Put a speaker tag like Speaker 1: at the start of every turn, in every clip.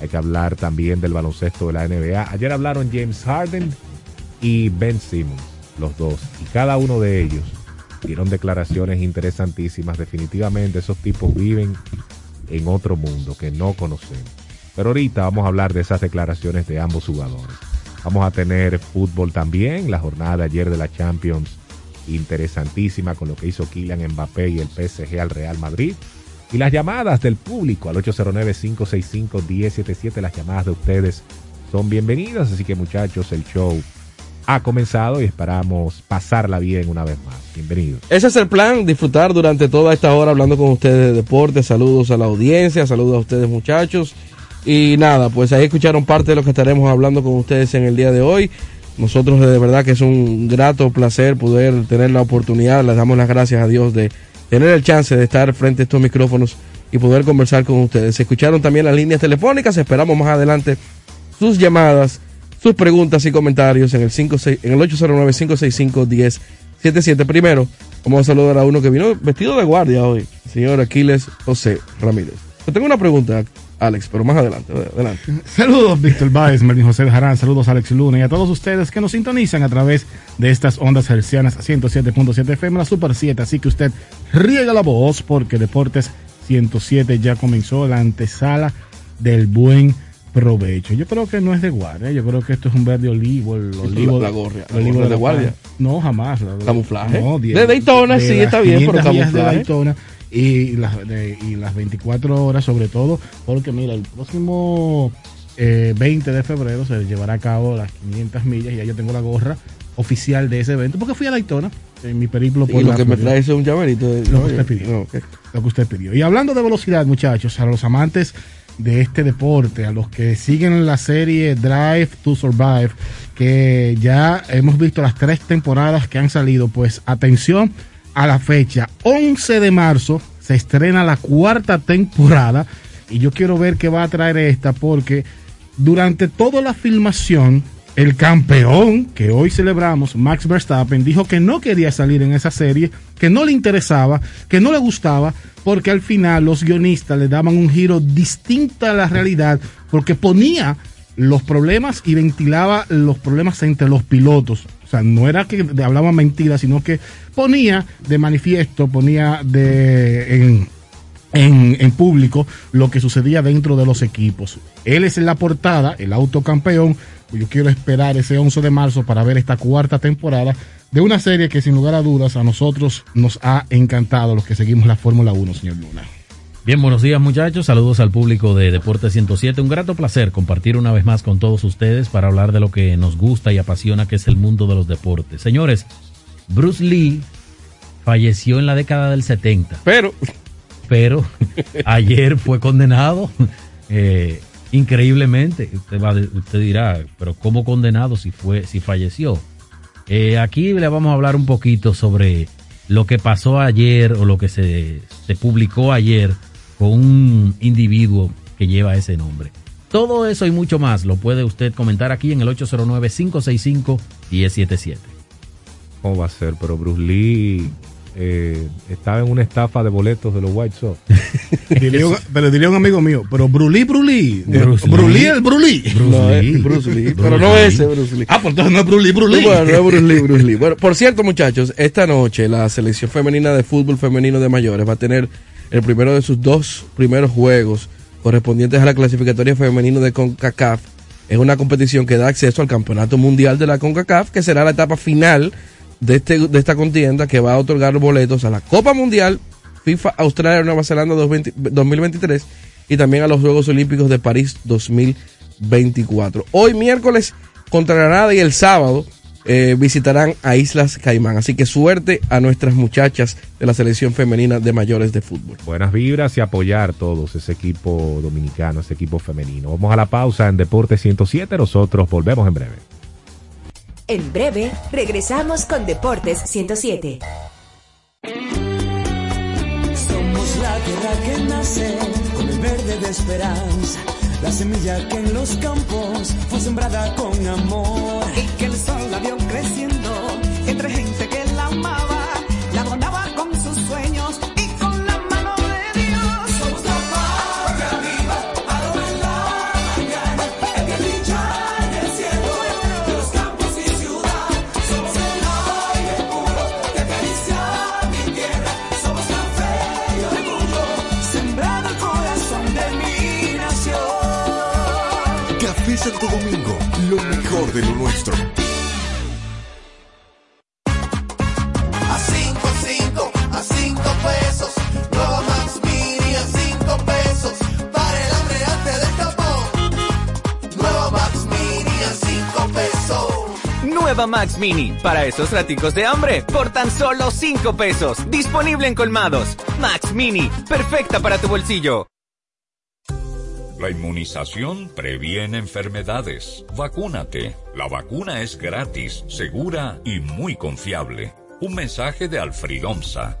Speaker 1: Hay que hablar también del baloncesto de la NBA. Ayer hablaron James Harden y Ben Simmons, los dos. Y cada uno de ellos dieron declaraciones interesantísimas. Definitivamente esos tipos viven en otro mundo que no conocemos. Pero ahorita vamos a hablar de esas declaraciones de ambos jugadores. Vamos a tener fútbol también, la jornada de ayer de la Champions interesantísima con lo que hizo Kylian Mbappé y el PSG al Real Madrid. Y las llamadas del público al 809-565-1077, las llamadas de ustedes son bienvenidas. Así que muchachos, el show ha comenzado y esperamos pasarla bien una vez más. Bienvenidos.
Speaker 2: Ese es el plan, disfrutar durante toda esta hora hablando con ustedes de deporte. Saludos a la audiencia, saludos a ustedes muchachos. Y nada, pues ahí escucharon parte de lo que estaremos hablando con ustedes en el día de hoy. Nosotros de verdad que es un grato placer poder tener la oportunidad, les damos las gracias a Dios de tener el chance de estar frente a estos micrófonos y poder conversar con ustedes. Se escucharon también las líneas telefónicas, esperamos más adelante sus llamadas, sus preguntas y comentarios en el, 56, en el 809-565-1077. Primero, vamos a saludar a uno que vino vestido de guardia hoy, señor Aquiles José Ramírez. Yo tengo una pregunta, Alex, pero más adelante. adelante.
Speaker 3: Saludos, Víctor Baez, Martín José Jarán, saludos, Alex Luna y a todos ustedes que nos sintonizan a través de estas ondas hercianas 107.7 FM, la Super 7. Así que usted riega la voz porque Deportes 107 ya comenzó la antesala del buen provecho. Yo creo que no es de guardia, yo creo que esto es un verde olivo, el olivo,
Speaker 2: la, gorria, el olivo de, de, guardia.
Speaker 3: No, jamás.
Speaker 2: camuflaje. No, de Daytona, sí, está bien, pero camuflaje.
Speaker 3: De Daytona y las, de, y las 24 horas sobre todo, porque mira, el próximo eh, 20 de febrero se llevará a cabo las 500 millas y ya yo tengo la gorra oficial de ese evento, porque fui a Daytona en mi periplo por
Speaker 2: y lo que me trae es un llaverito de...
Speaker 3: lo, que usted pidió, no, okay. lo que usted pidió. Y hablando de velocidad, muchachos, a los amantes de este deporte, a los que siguen la serie Drive to Survive, que ya hemos visto las tres temporadas que han salido, pues atención a la fecha 11 de marzo se estrena la cuarta temporada y yo quiero ver qué va a traer esta porque durante toda la filmación el campeón que hoy celebramos, Max Verstappen, dijo que no quería salir en esa serie, que no le interesaba, que no le gustaba, porque al final los guionistas le daban un giro distinto a la realidad, porque ponía los problemas y ventilaba los problemas entre los pilotos. O sea, no era que hablaba mentira, sino que ponía de manifiesto, ponía de en, en, público lo que sucedía dentro de los equipos. Él es la portada, el autocampeón. Yo quiero esperar ese 11 de marzo para ver esta cuarta temporada de una serie que sin lugar a dudas a nosotros nos ha encantado los que seguimos la Fórmula 1, señor Luna.
Speaker 4: Bien, buenos días muchachos, saludos al público de Deporte 107. Un grato placer compartir una vez más con todos ustedes para hablar de lo que nos gusta y apasiona, que es el mundo de los deportes. Señores, Bruce Lee falleció en la década del 70.
Speaker 2: Pero,
Speaker 4: pero ayer fue condenado eh, increíblemente. Usted, va, usted dirá, pero ¿cómo condenado si, fue, si falleció? Eh, aquí le vamos a hablar un poquito sobre lo que pasó ayer o lo que se, se publicó ayer con un individuo que lleva ese nombre. Todo eso y mucho más lo puede usted comentar aquí en el 809-565-1077.
Speaker 1: ¿Cómo va a ser? Pero Bruce Lee eh, estaba en una estafa de boletos de los White Sox.
Speaker 3: pero diría un amigo mío, pero Brulí, Brulí. Bruce Brulí, el Brulí.
Speaker 2: Bruce no, Lee. Bruce Lee. Pero no ese Bruce Lee.
Speaker 3: Ah, pues entonces no es Brulí, Brulí.
Speaker 2: Bueno, no es Bruce Lee, Bruce Lee. Bueno, por cierto, muchachos, esta noche la selección femenina de fútbol femenino de mayores va a tener el primero de sus dos primeros juegos correspondientes a la clasificatoria femenino de CONCACAF. Es una competición que da acceso al Campeonato Mundial de la CONCACAF, que será la etapa final de, este, de esta contienda que va a otorgar boletos a la Copa Mundial, FIFA Australia Nueva Zelanda 2020, 2023 y también a los Juegos Olímpicos de París 2024. Hoy miércoles contra Granada y el sábado eh, visitarán a Islas Caimán. Así que suerte a nuestras muchachas de la selección femenina de mayores de fútbol.
Speaker 1: Buenas vibras y apoyar todos ese equipo dominicano, ese equipo femenino. Vamos a la pausa en Deporte 107. Nosotros volvemos en breve.
Speaker 5: En breve, regresamos con Deportes 107.
Speaker 6: Somos la tierra que nace con el verde de esperanza, la semilla que en los campos fue sembrada con amor avión creciendo entre gente que la amaba, la abonaba con sus sueños y con la mano de Dios. Somos la patria viva, ahora en
Speaker 7: la mañana, el que brilla en el cielo, de los campos
Speaker 8: y ciudad. Somos el aire puro que acaricia mi tierra, somos la fe y orgullo, sembrado el corazón de mi nación. Café Santo Domingo, lo mejor de lo nuestro.
Speaker 9: Nueva Max Mini, para esos raticos de hambre, por tan solo 5 pesos. Disponible en colmados. Max Mini, perfecta para tu bolsillo.
Speaker 10: La inmunización previene enfermedades. Vacúnate. La vacuna es gratis, segura y muy confiable. Un mensaje de Alfridonza.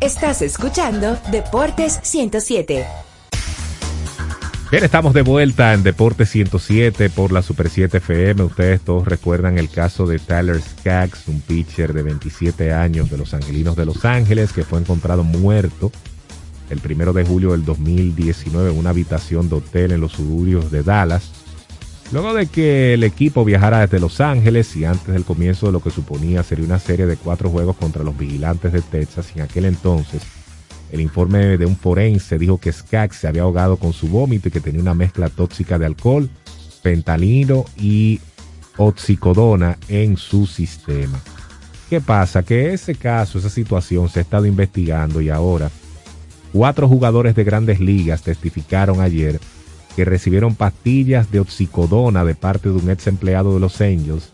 Speaker 5: Estás escuchando Deportes 107.
Speaker 1: Bien, estamos de vuelta en Deportes 107 por la Super 7 FM. Ustedes todos recuerdan el caso de Tyler Skaggs, un pitcher de 27 años de los Angelinos de Los Ángeles, que fue encontrado muerto el primero de julio del 2019 en una habitación de hotel en los suburbios de Dallas. Luego de que el equipo viajara desde Los Ángeles y antes del comienzo de lo que suponía sería una serie de cuatro juegos contra los vigilantes de Texas, en aquel entonces el informe de un forense dijo que Skaggs se había ahogado con su vómito y que tenía una mezcla tóxica de alcohol, pentalino y oxicodona en su sistema. ¿Qué pasa? Que ese caso, esa situación se ha estado investigando y ahora cuatro jugadores de grandes ligas testificaron ayer que recibieron pastillas de oxicodona de parte de un ex empleado de los Angels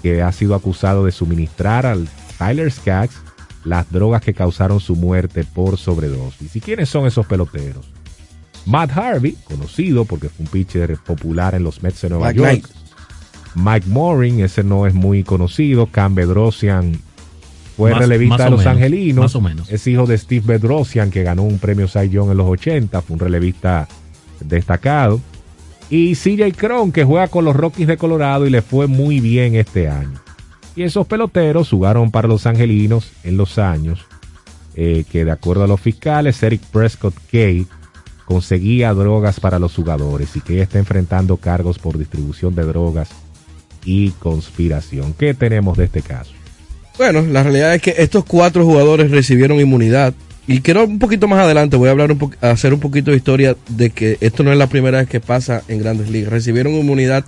Speaker 1: que ha sido acusado de suministrar al Tyler Skaggs las drogas que causaron su muerte por sobredosis. ¿Y quiénes son esos peloteros? Matt Harvey, conocido porque fue un pitcher popular en los Mets de Nueva
Speaker 2: Mike
Speaker 1: York.
Speaker 2: Knight.
Speaker 1: Mike Morin, ese no es muy conocido. Cam Bedrosian fue
Speaker 4: Más-
Speaker 1: relevista
Speaker 4: más
Speaker 1: de los
Speaker 4: menos,
Speaker 1: Angelinos.
Speaker 4: más o menos.
Speaker 1: Es hijo de Steve Bedrosian, que ganó un premio Cy Young en los 80. Fue un relevista destacado. Y CJ Cron, que juega con los Rockies de Colorado y le fue muy bien este año. Y esos peloteros jugaron para los Angelinos en los años eh, que, de acuerdo a los fiscales, Eric Prescott Kay conseguía drogas para los jugadores y que está enfrentando cargos por distribución de drogas y conspiración. ¿Qué tenemos de este caso?
Speaker 2: Bueno, la realidad es que estos cuatro jugadores recibieron inmunidad. Y quiero un poquito más adelante, voy a hablar un hacer un poquito de historia de que esto no es la primera vez que pasa en grandes ligas. Recibieron inmunidad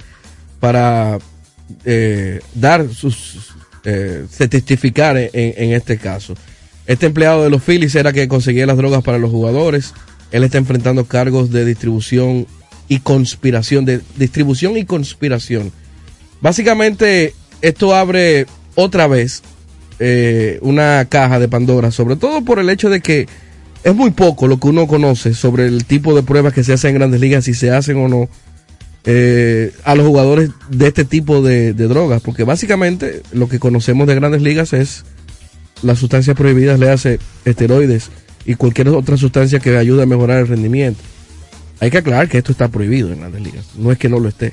Speaker 2: para eh, dar sus, eh, se testificar en este caso. Este empleado de los Phillies era que conseguía las drogas para los jugadores. Él está enfrentando cargos de distribución y conspiración, de distribución y conspiración. Básicamente, esto abre otra vez eh, una caja de Pandora, sobre todo por el hecho de que es muy poco lo que uno conoce sobre el tipo de pruebas que se hacen en grandes ligas, si se hacen o no, eh, a los jugadores de este tipo de, drogas, porque básicamente lo que conocemos de grandes ligas es las sustancias prohibidas, le hace esteroides y cualquier otra sustancia que ayude a mejorar el rendimiento. Hay que aclarar que esto está prohibido en grandes ligas, no es que no lo esté.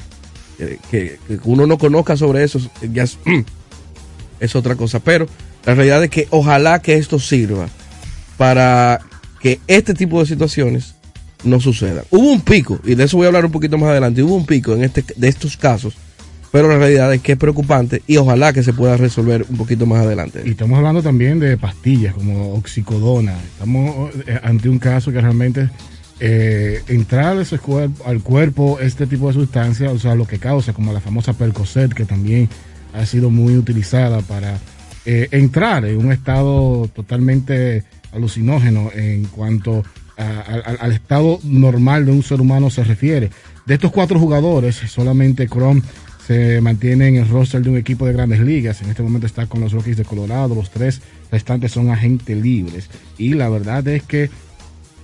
Speaker 2: Eh, Que, que uno no conozca sobre eso ya es, es otra cosa, pero la realidad es que ojalá que esto sirva para que este tipo de situaciones no sucedan. Hubo un pico, y de eso voy a hablar un poquito más adelante, hubo un pico en este, de estos casos, pero la realidad es que es preocupante y ojalá que se pueda resolver un poquito más adelante.
Speaker 3: Y estamos hablando también de pastillas como oxicodona. Estamos eh, ante un caso que realmente eh, entrar al cuerpo este tipo de sustancias, o sea, lo que causa, como la famosa Percocet, que también ha sido muy utilizada para eh, entrar en un estado totalmente alucinógeno en cuanto a- al estado normal de un ser humano se refiere. De estos cuatro jugadores, solamente Chrome se mantiene en el roster de un equipo de grandes ligas. En este momento está con los Rockies de Colorado. Los tres restantes son agentes libres. Y la verdad es que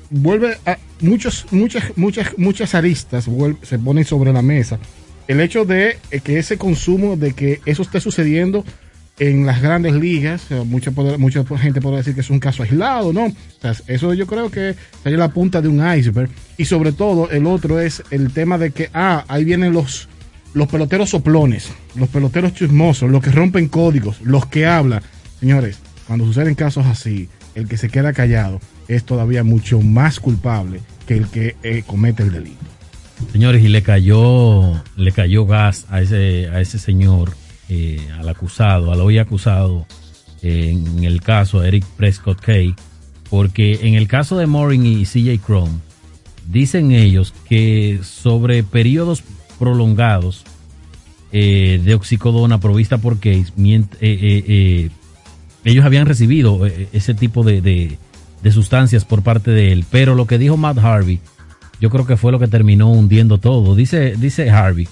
Speaker 3: vuelve a muchos, muchas, muchas, muchas aristas se ponen sobre la mesa. El hecho de eh, que ese consumo, de que eso esté sucediendo en las grandes ligas, mucha, mucha gente podrá decir que es un caso aislado, ¿no? Eso yo creo que sería la punta de un iceberg. Y sobre todo, el otro es el tema de que, ah, ahí vienen los, los peloteros soplones, los peloteros chismosos, los que rompen códigos, los que hablan. Señores, cuando suceden casos así, el que se queda callado es todavía mucho más culpable que el que eh, comete el delito.
Speaker 4: Señores, y le cayó, le cayó gas a ese, a ese señor, eh, al acusado, al hoy acusado, en el caso Eric Prescott Kay, porque en el caso de Morin y CJ Chrome, dicen ellos que sobre periodos prolongados eh, de oxicodona provista por Case, eh, ellos habían recibido ese tipo de, de- de sustancias por parte de él, pero lo que dijo Matt Harvey, yo creo que fue lo que terminó hundiendo todo. Dice, dice Harvey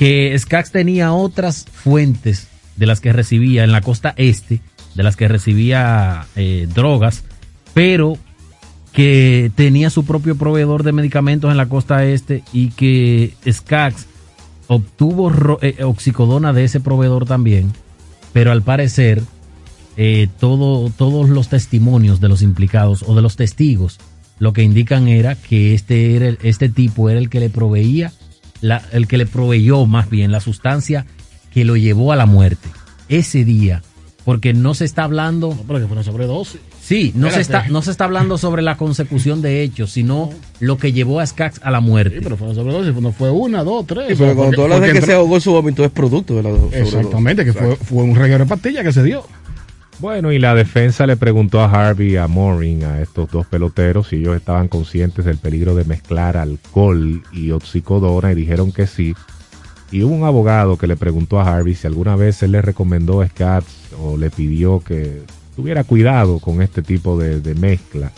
Speaker 4: que Skax tenía otras fuentes de las que recibía en la costa este, de las que recibía eh, drogas, pero que tenía su propio proveedor de medicamentos en la costa este y que Skax obtuvo eh, oxicodona de ese proveedor también, pero al parecer eh, todo, todos los testimonios de los implicados o de los testigos lo que indican era que este, era el- este tipo era el que le proveía, la- el que le proveyó más bien la sustancia que lo llevó a la muerte ese día, porque no se está hablando...
Speaker 3: Pero que fue una sobredosis.
Speaker 4: Sí, no se, está, no se está hablando sobre la consecución de hechos, sino lo que llevó a Skax a la muerte.
Speaker 3: Sí, pero fue una sobredosis, no fue una, dos, tres.
Speaker 2: Sí,
Speaker 3: o sea,
Speaker 2: pero cuando
Speaker 3: porque-
Speaker 2: tú hablas de que
Speaker 3: entró-
Speaker 2: se ahogó su vómito es producto de la sobredosis.
Speaker 3: Exactamente, que fue, fue un reguero de pastillas que se dio.
Speaker 1: Bueno, y la defensa le preguntó a Harvey a Morin, a estos dos peloteros, si ellos estaban conscientes del peligro de mezclar alcohol y oxicodona y dijeron que sí. Y hubo un abogado que le preguntó a Harvey si alguna vez él le recomendó a Scats o le pidió que tuviera cuidado con este tipo de, de mezcla.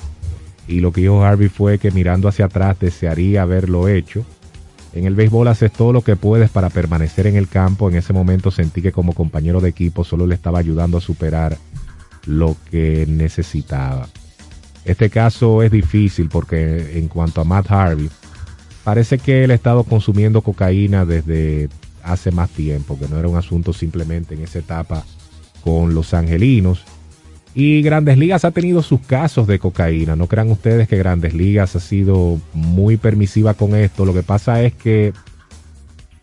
Speaker 1: Y lo que dijo Harvey fue que mirando hacia atrás desearía haberlo hecho. En el béisbol haces todo lo que puedes para permanecer en el campo. En ese momento sentí que como compañero de equipo solo le estaba ayudando a superar lo que necesitaba. Este caso es difícil porque en cuanto a Matt Harvey, parece que él ha estado consumiendo cocaína desde hace más tiempo, que no era un asunto simplemente en esa etapa con los angelinos. Y Grandes Ligas ha tenido sus casos de cocaína. No crean ustedes que Grandes Ligas ha sido muy permisiva con esto. Lo que pasa es que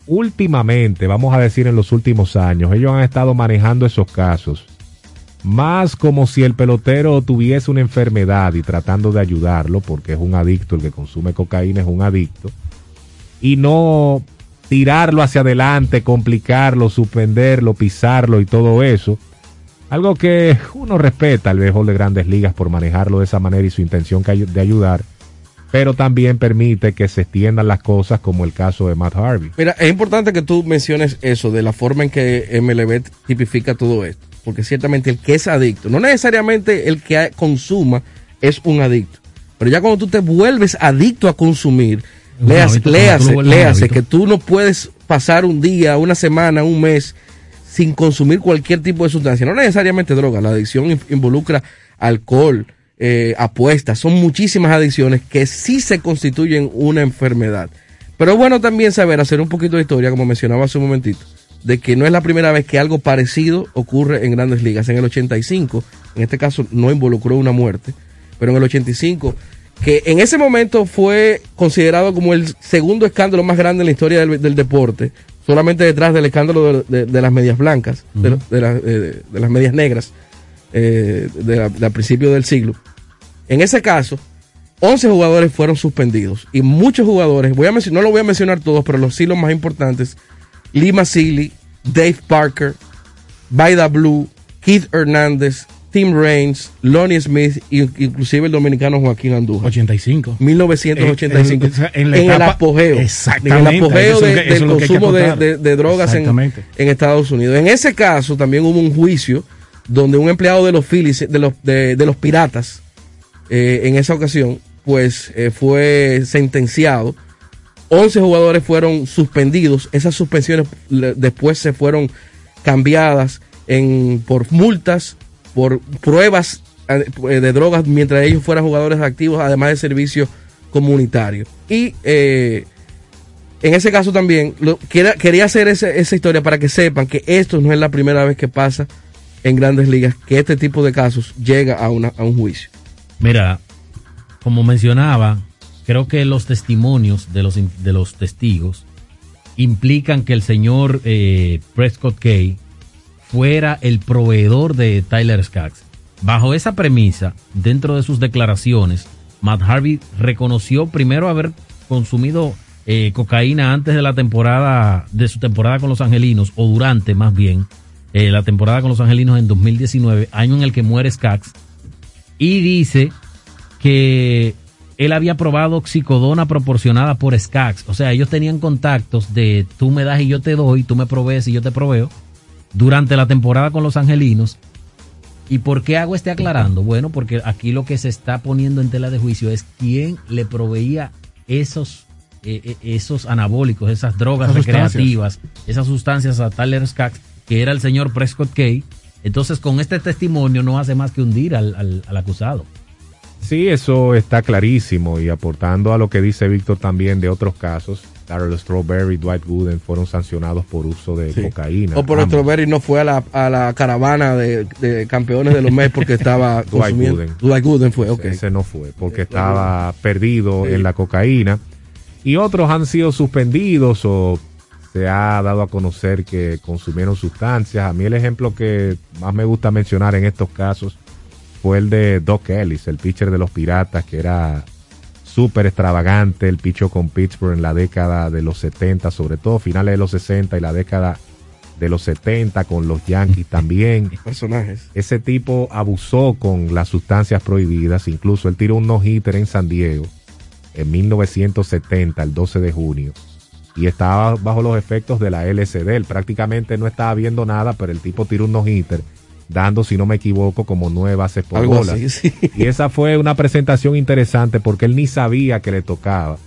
Speaker 1: últimamente, vamos a decir en los últimos años, ellos han estado manejando esos casos más como si el pelotero tuviese una enfermedad y tratando de ayudarlo, porque es un adicto, el que consume cocaína es un adicto, y no tirarlo hacia adelante, complicarlo, suspenderlo, pisarlo y todo eso. Algo que uno respeta al béisbol de grandes ligas por manejarlo de esa manera y su intención de ayudar, pero también permite que se extiendan las cosas como el caso de Matt Harvey.
Speaker 2: Mira, es importante que tú menciones eso, de la forma en que MLB tipifica todo esto. Porque ciertamente el que es adicto, no necesariamente el que consuma es un adicto. Pero ya cuando tú te vuelves adicto a consumir, léase, léase, léase que tú no puedes pasar un día, una semana, un mes sin consumir cualquier tipo de sustancia. No necesariamente droga, la adicción in- involucra alcohol, eh, apuestas, son muchísimas adicciones que sí se constituyen una enfermedad. Pero es bueno también saber, hacer un poquito de historia, como mencionaba hace un momentito, de que no es la primera vez que algo parecido ocurre en grandes ligas. En el 85, en este caso no involucró una muerte, pero en el 85, que en ese momento fue considerado como el segundo escándalo más grande en la historia del deporte, solamente detrás del escándalo de, de- de las medias blancas, de,
Speaker 4: Ujú.
Speaker 2: de la- eh, de las medias negras, eh, de a principios del siglo. En ese caso, 11 jugadores fueron suspendidos y muchos jugadores, voy a no lo voy a mencionar todos, pero los sí los más importantes, Lima Sealy, Dave Parker, Baida Blue, Keith Hernández, Tim Raines, Lonnie Smith inclusive el dominicano Joaquín Andújar.
Speaker 3: 85.
Speaker 2: 1985.
Speaker 3: En- la
Speaker 2: en el
Speaker 3: etapa-
Speaker 2: apogeo.
Speaker 3: Exactamente,
Speaker 2: En el apogeo de-
Speaker 3: que-
Speaker 2: del consumo de,
Speaker 3: acotar.
Speaker 2: de- de drogas en, Estados Unidos. En ese caso también hubo un juicio donde un empleado de los Phillies, de los, de, de los Piratas, eh, en esa ocasión, pues eh, fue sentenciado. 11 jugadores fueron suspendidos. Esas suspensiones le- después se fueron cambiadas en, por multas, por pruebas eh, de drogas mientras ellos fueran jugadores activos, además de servicio comunitario. Y eh, en ese caso también, quería, quería hacer ese- esa historia para que sepan que esto no es la primera vez que pasa en grandes ligas, que este tipo de casos llega a, una, a un juicio.
Speaker 4: Mira, como mencionaba, creo que los testimonios de los, de los testigos implican que el señor eh, Prescott Kay fuera el proveedor de Tyler Skaggs. Bajo esa premisa, dentro de sus declaraciones, Matt Harvey reconoció primero haber consumido eh, cocaína antes de la temporada, de su temporada con los Angelinos, o durante más bien, eh, la temporada con los Angelinos en 2019, año en el que muere Skaggs, y dice que él había probado oxicodona proporcionada por Skaggs. O sea, ellos tenían contactos de tú me das y yo te doy, tú me provees y yo te proveo durante la temporada con los angelinos. ¿Y por qué hago este aclarando? Bueno, porque aquí lo que se está poniendo en tela de juicio es quién le proveía esos, eh, eh, esos anabólicos, esas drogas
Speaker 3: Esas sustancias.
Speaker 4: recreativas, esas sustancias a Tyler Skaggs, que era el señor Prescott Kay. Entonces, con este testimonio no hace más que hundir al, al- al acusado.
Speaker 1: Sí, eso está clarísimo y aportando a lo que dice Víctor también de otros casos, Darrell Strawberry y Dwight Gooden fueron sancionados por uso de cocaína.
Speaker 2: O por
Speaker 1: Ambos.
Speaker 2: Strawberry no fue a la, a la caravana de, de campeones de los Mets porque estaba
Speaker 1: Dwight
Speaker 2: consumiendo.
Speaker 1: Gooden.
Speaker 2: Dwight Gooden fue, ok.
Speaker 1: Ese no fue, porque estaba perdido en la cocaína. Y otros han sido suspendidos o se ha dado a conocer que consumieron sustancias. A mí el ejemplo que más me gusta mencionar en estos casos fue el de Doc Ellis, el pitcher de los Piratas, que era súper extravagante, el picho con Pittsburgh en la década de los 70, sobre todo finales de los 60 y la década de los 70 con los Yankees también.
Speaker 2: Personajes.
Speaker 1: Ese tipo abusó con las sustancias prohibidas, incluso él tiró un no-hitter en San Diego en 1970, el 12 de junio, y estaba bajo los efectos de la LSD. Él prácticamente no estaba viendo nada, pero el tipo tiró un no-hitter, dando, si no me equivoco, como nueve bases por
Speaker 2: Algo
Speaker 1: bola.
Speaker 2: así, sí.
Speaker 1: Y esa fue una presentación interesante porque él ni sabía que le tocaba.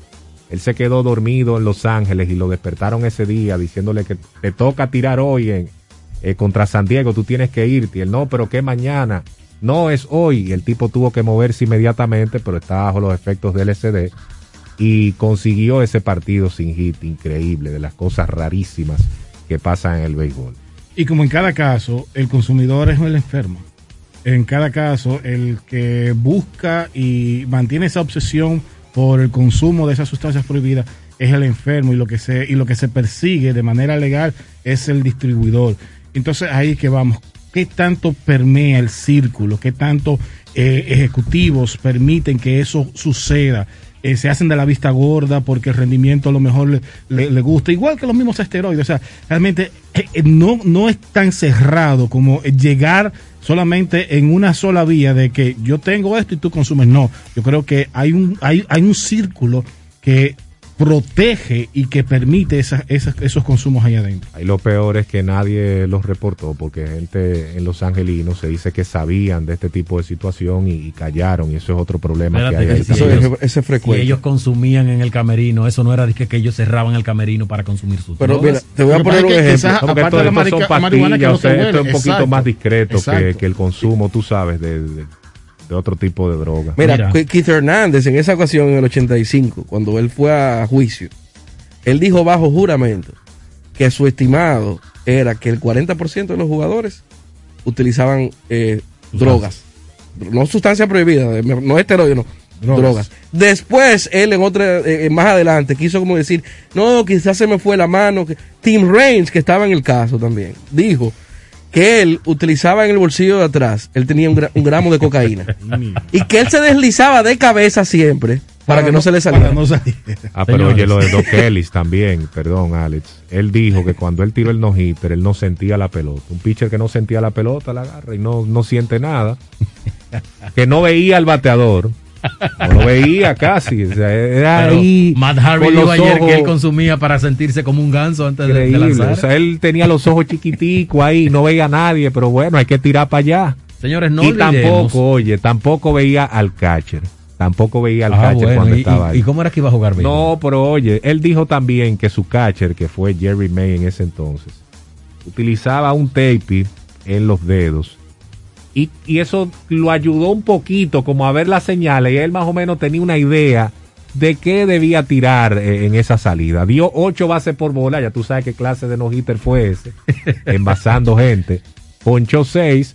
Speaker 1: Él se quedó dormido en Los Ángeles y lo despertaron ese día diciéndole que te toca tirar hoy en, eh, contra San Diego, tú tienes que irte. Y él, no, pero que mañana. No, es hoy. Y el tipo tuvo que moverse inmediatamente, pero estaba bajo los efectos del SD y consiguió ese partido sin hit, increíble, de las cosas rarísimas que pasan en el béisbol.
Speaker 3: Y como en cada caso, el consumidor es el enfermo. En cada caso, el que busca y mantiene esa obsesión por el consumo de esas sustancias prohibidas es el enfermo y lo que se y lo que se persigue de manera legal es el distribuidor. Entonces ahí que vamos, ¿qué tanto permea el círculo? ¿Qué tanto eh, ejecutivos permiten que eso suceda? Eh, se hacen de la vista gorda porque el rendimiento a lo mejor le, le- gusta, igual que los mismos esteroides. O sea, realmente eh, eh, no, no es tan cerrado como llegar solamente en una sola vía de que yo tengo esto y tú consumes. No, yo creo que hay un, hay, hay un círculo que protege y que permite esas, esas- esos consumos ahí adentro.
Speaker 1: Ahí lo peor es que nadie los reportó porque gente en Los Angelinos se dice que sabían de este tipo de situación y, y callaron y eso es otro problema
Speaker 4: Espérate
Speaker 1: que hay.
Speaker 4: que
Speaker 1: ahí
Speaker 4: si
Speaker 1: también.
Speaker 4: ellos- Si ellos consumían en el camerino, eso no era de que, que ellos cerraban el camerino para consumir sus
Speaker 2: Pero
Speaker 4: drogas.
Speaker 2: mira, te voy a poner un ejemplo.
Speaker 3: quizás, aparte de la
Speaker 1: esto- esto
Speaker 3: marica-
Speaker 1: son
Speaker 3: marihuana que no
Speaker 1: pastillas,
Speaker 3: se
Speaker 1: o sea, esto es
Speaker 3: huele,
Speaker 1: un poquito
Speaker 3: exacto,
Speaker 1: más discreto que, que el consumo, tú sabes, de, de- de otro tipo de droga.
Speaker 2: Mira, Ke- Keith Hernández en esa ocasión en el 85, cuando él fue a juicio, él dijo bajo juramento que su estimado era que el 40% de los jugadores utilizaban eh, drogas. No sustancias prohibidas, eh, no esteroides, no.
Speaker 3: Drogas.
Speaker 2: Drogas. Después, él en otra, eh, más adelante, quiso como decir, no, quizás se me fue la mano. que- Tim Raines, que estaba en el caso también, dijo que él utilizaba en el bolsillo de atrás, él tenía un, gra- un gramo de cocaína. y que él se deslizaba de cabeza siempre para, que no, se le saliera.
Speaker 3: para no salir.
Speaker 1: Ah, pero
Speaker 4: Señores.
Speaker 1: oye, lo de Doc Ellis también, perdón, Alex. Él dijo que cuando él tiró el no-hitter, él no sentía la pelota. Un pitcher que no sentía la pelota la agarra y no, no siente nada. Que no veía al bateador. No lo veía casi. o sea, era
Speaker 4: Pero
Speaker 1: ahí.
Speaker 4: Matt Harvey dijo ayer que él
Speaker 1: ojos-
Speaker 4: consumía para sentirse como un ganso antes de- de,
Speaker 1: Increíble.
Speaker 4: lanzar.
Speaker 1: O sea, él tenía los ojos chiquiticos ahí, no veía a nadie, pero bueno, hay que tirar para allá.
Speaker 4: Señores, no
Speaker 1: y
Speaker 4: olvidemos-
Speaker 1: tampoco, oye, tampoco veía al catcher. Tampoco veía al
Speaker 4: Ah,
Speaker 1: catcher
Speaker 4: bueno,
Speaker 1: cuando
Speaker 4: y-
Speaker 1: estaba ahí.
Speaker 4: ¿Y cómo era que iba a jugar béisbol?
Speaker 1: No, pero oye, él dijo también que su catcher, que fue Jerry May en ese entonces, utilizaba un tape en los dedos. Y, y eso lo ayudó un poquito como a ver las señales y él más o menos tenía una idea de qué debía tirar eh, en esa salida. Dio ocho bases por bola, ya tú sabes qué clase de no-hitter fue ese, envasando gente. Ponchó seis.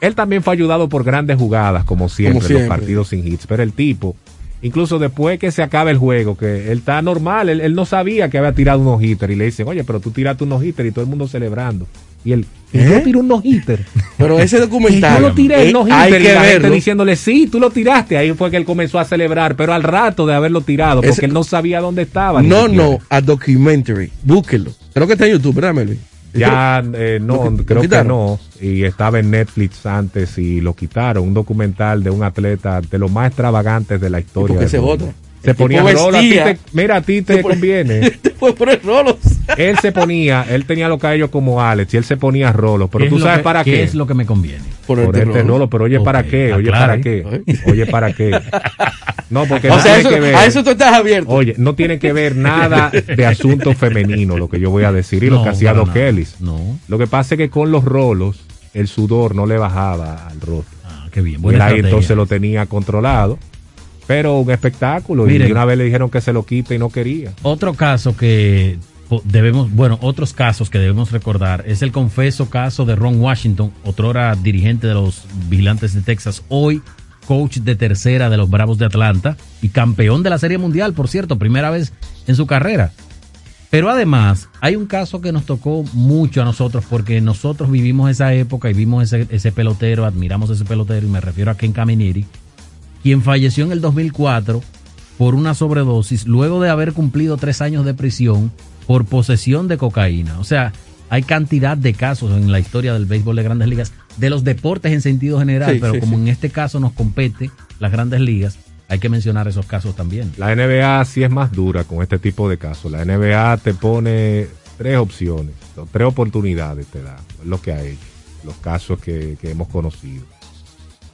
Speaker 1: Él también fue ayudado por grandes jugadas, como siempre,
Speaker 2: Como
Speaker 1: los partidos sin hits. Pero el tipo, incluso después que se acabe el juego, que él está normal, él, él no sabía que había tirado unos hitter y le dicen, oye, pero tú tiraste unos hitter y todo el mundo celebrando. Y él, "Y
Speaker 2: ¿Eh?
Speaker 1: yo tiré un no-hitter.
Speaker 2: Pero ese documental.
Speaker 1: yo lo tiré
Speaker 2: eh,
Speaker 1: el no-hitter
Speaker 2: hay
Speaker 1: y
Speaker 2: que
Speaker 1: la gente
Speaker 2: verlo.
Speaker 1: diciéndole, sí, tú lo tiraste. Ahí fue que él comenzó a celebrar, pero al rato de haberlo tirado, porque
Speaker 2: Ese-
Speaker 1: él no sabía dónde estaba.
Speaker 2: No, no, a documentary. Búsquenlo. Creo que está en YouTube, ¿verdad, Melvin?
Speaker 1: Ya, eh, no,
Speaker 2: ¿Lo qui- lo
Speaker 1: creo que no. Y estaba en Netflix antes y lo quitaron. Un documental de un atleta de los más extravagantes de la historia.
Speaker 2: porque esa es
Speaker 1: mundo.
Speaker 2: El
Speaker 1: ponía
Speaker 2: tipo
Speaker 1: rolo. a ti
Speaker 2: vestía.
Speaker 1: te- mira, a ti te
Speaker 2: Te
Speaker 1: conviene.
Speaker 2: Te puede poner rolos.
Speaker 1: él se ponía, él tenía los cabellos como Alex y él se ponía rolos. Pero
Speaker 4: ¿Qué
Speaker 1: tú
Speaker 4: es lo
Speaker 1: sabes
Speaker 4: que-
Speaker 1: para
Speaker 4: qué
Speaker 1: qué.
Speaker 4: es lo que me conviene?
Speaker 2: Por
Speaker 1: Por este rolo, pero oye, ¿para qué? Oye,
Speaker 4: aclare.
Speaker 1: ¿para qué? Oye, ¿para qué? No, porque
Speaker 2: O
Speaker 1: no
Speaker 2: sea,
Speaker 1: tiene
Speaker 2: eso-
Speaker 1: que ver.
Speaker 2: a eso tú estás abierto.
Speaker 1: Oye, no tiene que ver nada de asunto femenino, lo que yo voy a decir, y lo
Speaker 4: No,
Speaker 1: que hacía Doc. Ellis.
Speaker 4: No.
Speaker 1: Lo que pasa es que con los rolos, el sudor no le bajaba al rostro.
Speaker 4: Ah, qué bien.
Speaker 1: Y
Speaker 4: Buena
Speaker 1: él ahí entonces lo tenía controlado. Pero un espectáculo.
Speaker 4: Miren.
Speaker 1: y una vez le dijeron que se lo quite y no quería.
Speaker 4: Otro caso que debemos, bueno, otros casos que debemos recordar es el confeso caso de Ron Washington, otrora dirigente de los Vigilantes de Texas, hoy coach de tercera de los Bravos de Atlanta y campeón de la Serie Mundial, por cierto, primera vez en su carrera. Pero además, hay un caso que nos tocó mucho a nosotros porque nosotros vivimos esa época y vimos ese, ese pelotero, admiramos ese pelotero y me refiero a Ken Caminiti, quien falleció en el 2004 por una sobredosis luego de haber cumplido tres años de prisión por posesión de cocaína. O sea, hay cantidad de casos en la historia del béisbol de grandes ligas, de los deportes en sentido general,
Speaker 2: Sí,
Speaker 4: pero
Speaker 2: sí,
Speaker 4: como
Speaker 2: sí.
Speaker 4: en este caso nos compete las grandes ligas, hay que mencionar esos casos también.
Speaker 1: La NBA sí es más dura con este tipo de casos. La NBA te pone tres opciones, tres oportunidades te da, es lo que ha hecho, los casos que, que hemos conocido.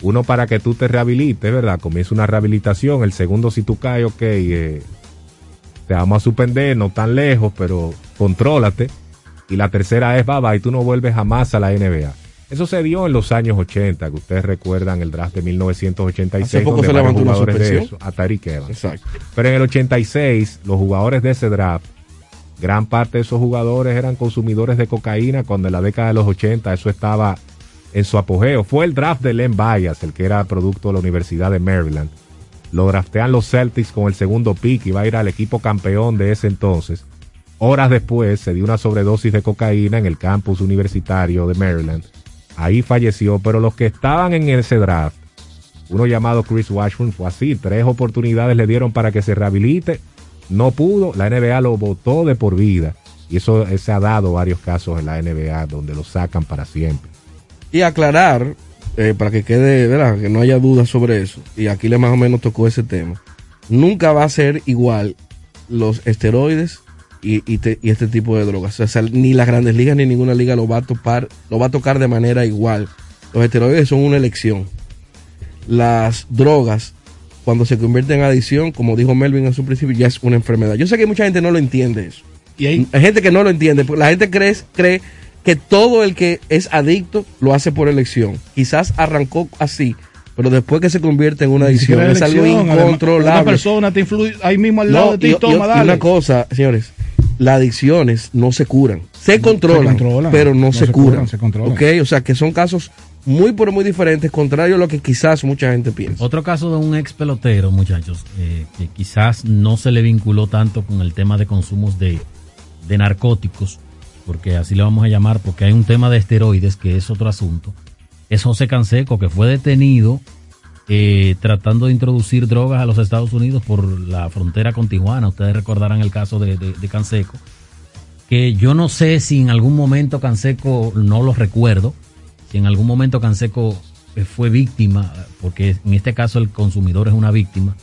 Speaker 1: Uno para que tú te rehabilites, ¿verdad? Comienza una rehabilitación. El segundo, si tú caes, ok, eh, te vamos a suspender, no tan lejos, pero contrólate. Y la tercera es, baba, y tú no vuelves jamás a la NBA. Eso se dio en los años 80, que ustedes recuerdan el draft de 1986,
Speaker 2: Hace poco
Speaker 1: donde
Speaker 2: se levantó una
Speaker 1: jugadores de eso, a Tariq Evans.
Speaker 2: Exacto.
Speaker 1: Pero en el 86, los jugadores de ese draft, gran parte de esos jugadores eran consumidores de cocaína cuando en la década de los 80 eso estaba en su apogeo. Fue el draft de Len Bias, el que era producto de la Universidad de Maryland. Lo draftean los Celtics con el segundo pick y va a ir al equipo campeón de ese entonces. Horas después se dio una sobredosis de cocaína en el campus universitario de Maryland. Ahí falleció, pero los que estaban en ese draft, uno llamado Chris Washburn fue así, tres oportunidades le dieron para que se rehabilite, no pudo, la NBA lo votó de por vida y eso eh, se ha dado varios casos en la NBA donde lo sacan para siempre.
Speaker 2: Y aclarar, eh, para que quede, ¿verdad? Que no haya dudas sobre eso. Y aquí le más o menos tocó ese tema. Nunca va a ser igual los esteroides y, y te- y este tipo de drogas. O sea, ni las grandes ligas ni ninguna liga lo va a topar, lo va a tocar de manera igual. Los esteroides son una elección. Las drogas, cuando se convierten en adicción, como dijo Melvin en su principio, ya es una enfermedad. Yo sé que mucha gente no lo entiende eso.
Speaker 3: Y hay,
Speaker 2: gente que no lo entiende, porque la gente cree, cree que todo el que es adicto lo hace por elección. Quizás arrancó así, pero después que se convierte en una adicción es algo
Speaker 3: además, Una
Speaker 2: incontrolable.
Speaker 3: persona te influye ahí mismo al
Speaker 2: No,
Speaker 3: lado de ti,
Speaker 2: y- y-
Speaker 3: toma,
Speaker 2: y
Speaker 3: dale.
Speaker 2: una cosa, señores, las adicciones no se curan. Se controlan,
Speaker 3: controlan,
Speaker 2: pero no,
Speaker 3: no
Speaker 2: se,
Speaker 3: se
Speaker 2: curan.
Speaker 3: curan, se controlan.
Speaker 2: Ok, o sea que son casos muy, pero muy diferentes, contrario a lo que quizás mucha gente piensa.
Speaker 4: Otro caso de un ex pelotero, muchachos, eh, que quizás no se le vinculó tanto con el tema de consumos de, de narcóticos, porque así le vamos a llamar, porque hay un tema de esteroides, que es otro asunto, es José Canseco, que fue detenido eh, tratando de introducir drogas a los Estados Unidos por la frontera con Tijuana. Ustedes recordarán el caso de, de- Canseco, que yo no sé si en algún momento Canseco, no lo recuerdo, si en algún momento Canseco fue víctima, porque en este caso el consumidor es una víctima,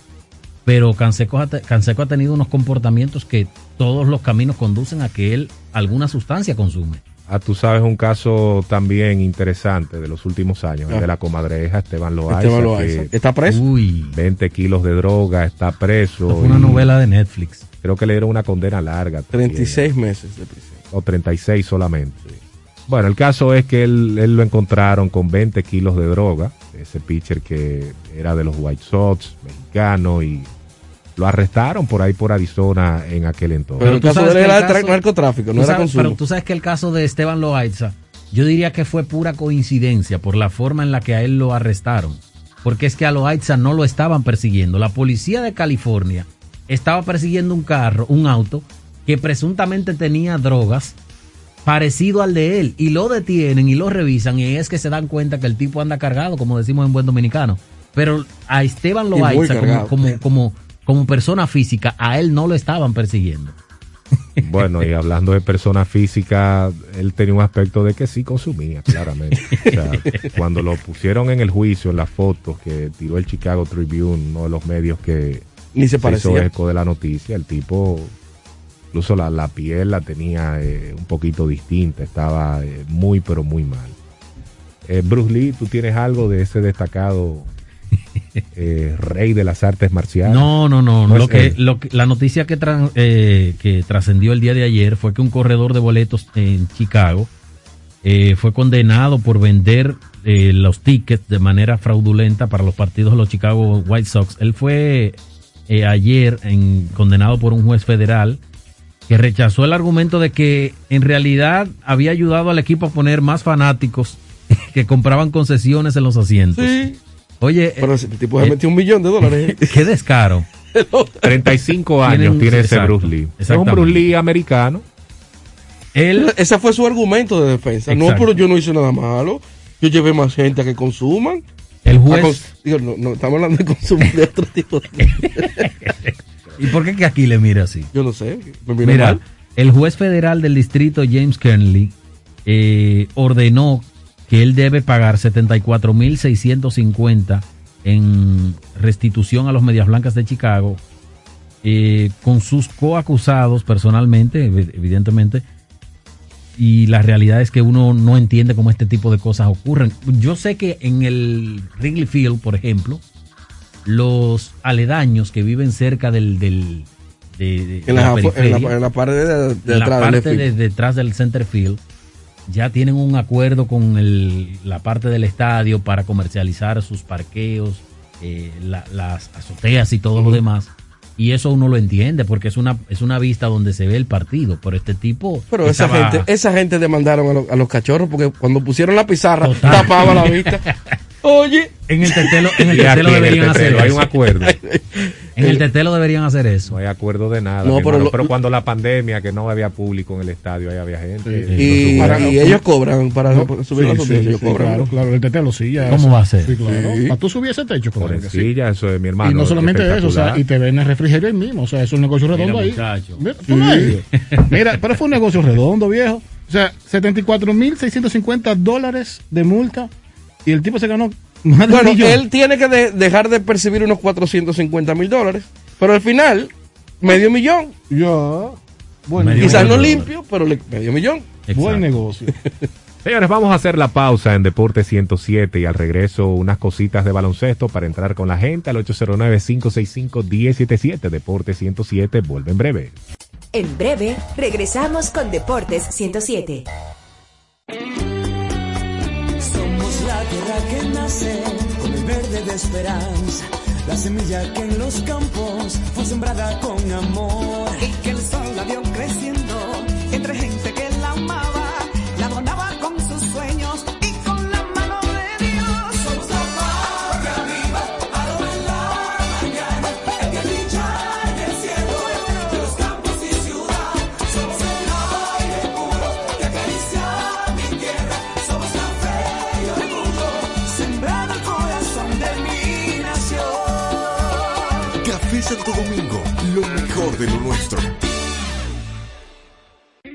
Speaker 4: pero Canseco ha, Canseco ha tenido unos comportamientos que todos los caminos conducen a que él alguna sustancia consume.
Speaker 1: Ah, tú sabes un caso también interesante de los últimos años, el
Speaker 2: Ah.
Speaker 1: de la comadreja Esteban Loaiza.
Speaker 2: Esteban Loaiza.
Speaker 1: que
Speaker 2: ¿Está preso?
Speaker 4: Uy,
Speaker 1: 20 kilos de droga, está preso.
Speaker 4: esto fue una novela de Netflix.
Speaker 1: Creo que le dieron una condena larga. también.
Speaker 2: 36 meses de prisión.
Speaker 1: o 36 solamente. Bueno, el caso es que él, él lo encontraron con 20 kilos de droga, ese pitcher que era de los White Sox, mexicano, y lo arrestaron por ahí por Arizona en aquel entonces.
Speaker 2: Pero el
Speaker 4: tú
Speaker 2: caso
Speaker 4: sabes
Speaker 2: de él
Speaker 4: que el
Speaker 2: era
Speaker 4: caso-
Speaker 2: narcotráfico, no era
Speaker 4: sabes-
Speaker 2: consumo.
Speaker 4: Pero tú sabes que el caso de Esteban Loaiza, yo diría que fue pura coincidencia por la forma en la que a él lo arrestaron. Porque es que a Loaiza no lo estaban persiguiendo. La policía de California estaba persiguiendo un carro, un auto, que presuntamente tenía drogas parecido al de él. Y lo detienen y lo revisan. Y es que se dan cuenta que el tipo anda cargado, como decimos en buen dominicano. Pero a Esteban Loaiza, como, como, como, como persona física, a él no lo estaban persiguiendo.
Speaker 1: Bueno, y hablando de persona física, él tenía un aspecto de que sí consumía, claramente. O sea, cuando lo pusieron en el juicio, en las fotos que tiró el Chicago Tribune, uno de los medios que
Speaker 2: Ni se
Speaker 1: hizo
Speaker 2: parecía.
Speaker 1: eco de la noticia, el tipo, incluso la, la piel la tenía eh, un poquito distinta, estaba eh, muy, pero muy mal. Eh, Bruce Lee, ¿tú tienes algo de ese destacado eh, rey de las artes marciales?
Speaker 4: No, no, no.
Speaker 1: No
Speaker 4: lo que,
Speaker 1: él.
Speaker 4: lo que- la noticia que, tran- eh, que trascendió el día de ayer fue que un corredor de boletos en Chicago eh, fue condenado por vender eh, los tickets de manera fraudulenta para los partidos de los Chicago White Sox. Él fue eh, ayer en- condenado por un juez federal que rechazó el argumento de que en realidad había ayudado al equipo a poner más fanáticos que compraban concesiones en los asientos.
Speaker 2: Sí.
Speaker 4: Oye,
Speaker 2: Pero
Speaker 4: eh,
Speaker 2: ese tipo se
Speaker 4: eh,
Speaker 2: metió un millón de dólares.
Speaker 4: qué descaro.
Speaker 1: 35 años tiene ese
Speaker 4: exacto,
Speaker 1: Bruce Lee. Es un. Bruce Lee americano.
Speaker 4: Él,
Speaker 2: Ese fue su argumento de defensa. No, pero yo no hice nada malo. Yo llevé más gente a que consuman.
Speaker 4: el juez.
Speaker 2: cons- digo, no, no, estamos hablando de consumo de otro tipo. de-
Speaker 4: ¿Y por qué que aquí le mira así?
Speaker 2: Yo no sé. Me mira
Speaker 4: Mira,
Speaker 2: mal.
Speaker 4: el juez federal del distrito James Kernley eh, ordenó que él debe pagar 74.650 en restitución a los Medias Blancas de Chicago eh, con sus coacusados personalmente, ev- evidentemente. Y la realidad es que uno no entiende cómo este tipo de cosas ocurren. Yo sé que en el Wrigley Field, por ejemplo, los aledaños que viven cerca del, del de,
Speaker 2: En
Speaker 4: la
Speaker 2: la, en, la, en la pared de, atrás del
Speaker 4: parte
Speaker 2: field.
Speaker 4: de- detrás del center field ya tienen un acuerdo con el- la parte del estadio para comercializar sus parqueos, eh, la- las azoteas y todo lo demás. Y eso uno lo entiende porque es una es una vista donde se ve el partido. Pero este tipo
Speaker 2: Pero esa gente, esa gente demandaron a, lo- a los cachorros porque cuando pusieron la pizarra
Speaker 4: Total.
Speaker 2: tapaba la vista. Oye,
Speaker 4: en el tetelo, en el tetelo
Speaker 1: en el
Speaker 4: deberían hacer
Speaker 1: Tetelo hay un acuerdo.
Speaker 4: En el tetelo deberían hacer eso.
Speaker 1: No hay acuerdo de nada.
Speaker 2: No, pero
Speaker 1: hermano.
Speaker 2: lo-
Speaker 1: pero cuando la pandemia, que no había público en el estadio, ahí había gente.
Speaker 3: Sí.
Speaker 2: y,
Speaker 3: Para-
Speaker 2: y ellos cobran para
Speaker 3: No,
Speaker 2: subir
Speaker 3: sí,
Speaker 2: los
Speaker 3: sí,
Speaker 2: ellos
Speaker 3: sí,
Speaker 2: cobran.
Speaker 3: claro, claro, el tetelo sí. Ya
Speaker 4: ¿Cómo
Speaker 3: eso.
Speaker 4: va a ser?
Speaker 3: Sí, claro.
Speaker 2: Sí.
Speaker 3: Para tú subir ese techo,
Speaker 1: Por
Speaker 3: que sí.
Speaker 1: eso es mi hermano.
Speaker 3: y no solamente eso, o sea, y te ven el refrigerio ahí mismo, o sea, es un negocio redondo
Speaker 4: Mira,
Speaker 3: ahí. Mira. Mira, pero fue un negocio redondo, viejo. O sea, 74.650 dólares de multa y el tipo se ganó
Speaker 2: Bueno, él tiene que de- dejar de percibir unos 450 mil dólares, pero al final, medio millón.
Speaker 3: Ya. Bueno,
Speaker 4: Medio
Speaker 2: Quizás no limpio, pero le- medio millón.
Speaker 4: Exacto.
Speaker 3: buen negocio.
Speaker 1: Señores, vamos a hacer la pausa en Deporte 107 y al regreso unas cositas de baloncesto para entrar con la gente al 809-565-1077. Deporte 107 vuelve en breve.
Speaker 5: En breve, regresamos con Deportes 107.
Speaker 6: Nace con el verde de esperanza, la semilla que en los campos fue sembrada con amor y que el sol la vio creciendo entre gente que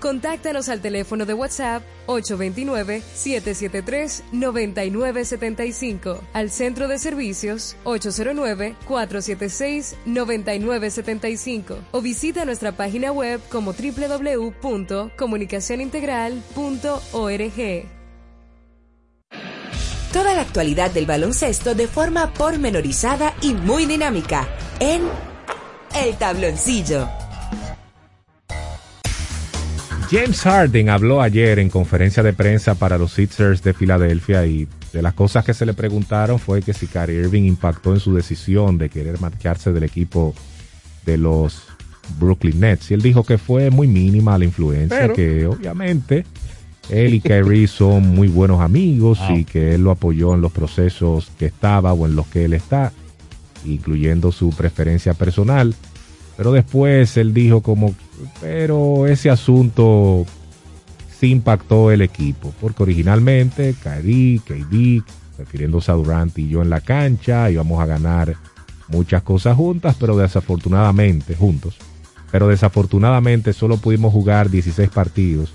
Speaker 11: Contáctanos al teléfono de WhatsApp 829-773-9975, al centro de servicios 809-476-9975 o visita nuestra página web como www.comunicacionintegral.org.
Speaker 5: Toda la actualidad del baloncesto de forma pormenorizada y muy dinámica en El Tabloncillo.
Speaker 1: James Harden habló ayer en conferencia de prensa para los Sixers de Filadelfia y de las cosas que se le preguntaron fue que si Kyrie Irving impactó en su decisión de querer marcharse del equipo de los Brooklyn Nets. Y él dijo que fue muy mínima la influencia,
Speaker 2: Pero-
Speaker 1: que obviamente él y Kyrie son muy buenos amigos y que él lo apoyó en los procesos que estaba o en los que él está, incluyendo su preferencia personal. Pero después él dijo como, pero ese asunto sí impactó el equipo, porque originalmente Kyrie, KD, refiriéndose a Durant y yo en la cancha, íbamos a ganar muchas cosas juntas, pero desafortunadamente, juntos, pero desafortunadamente solo pudimos jugar 16 partidos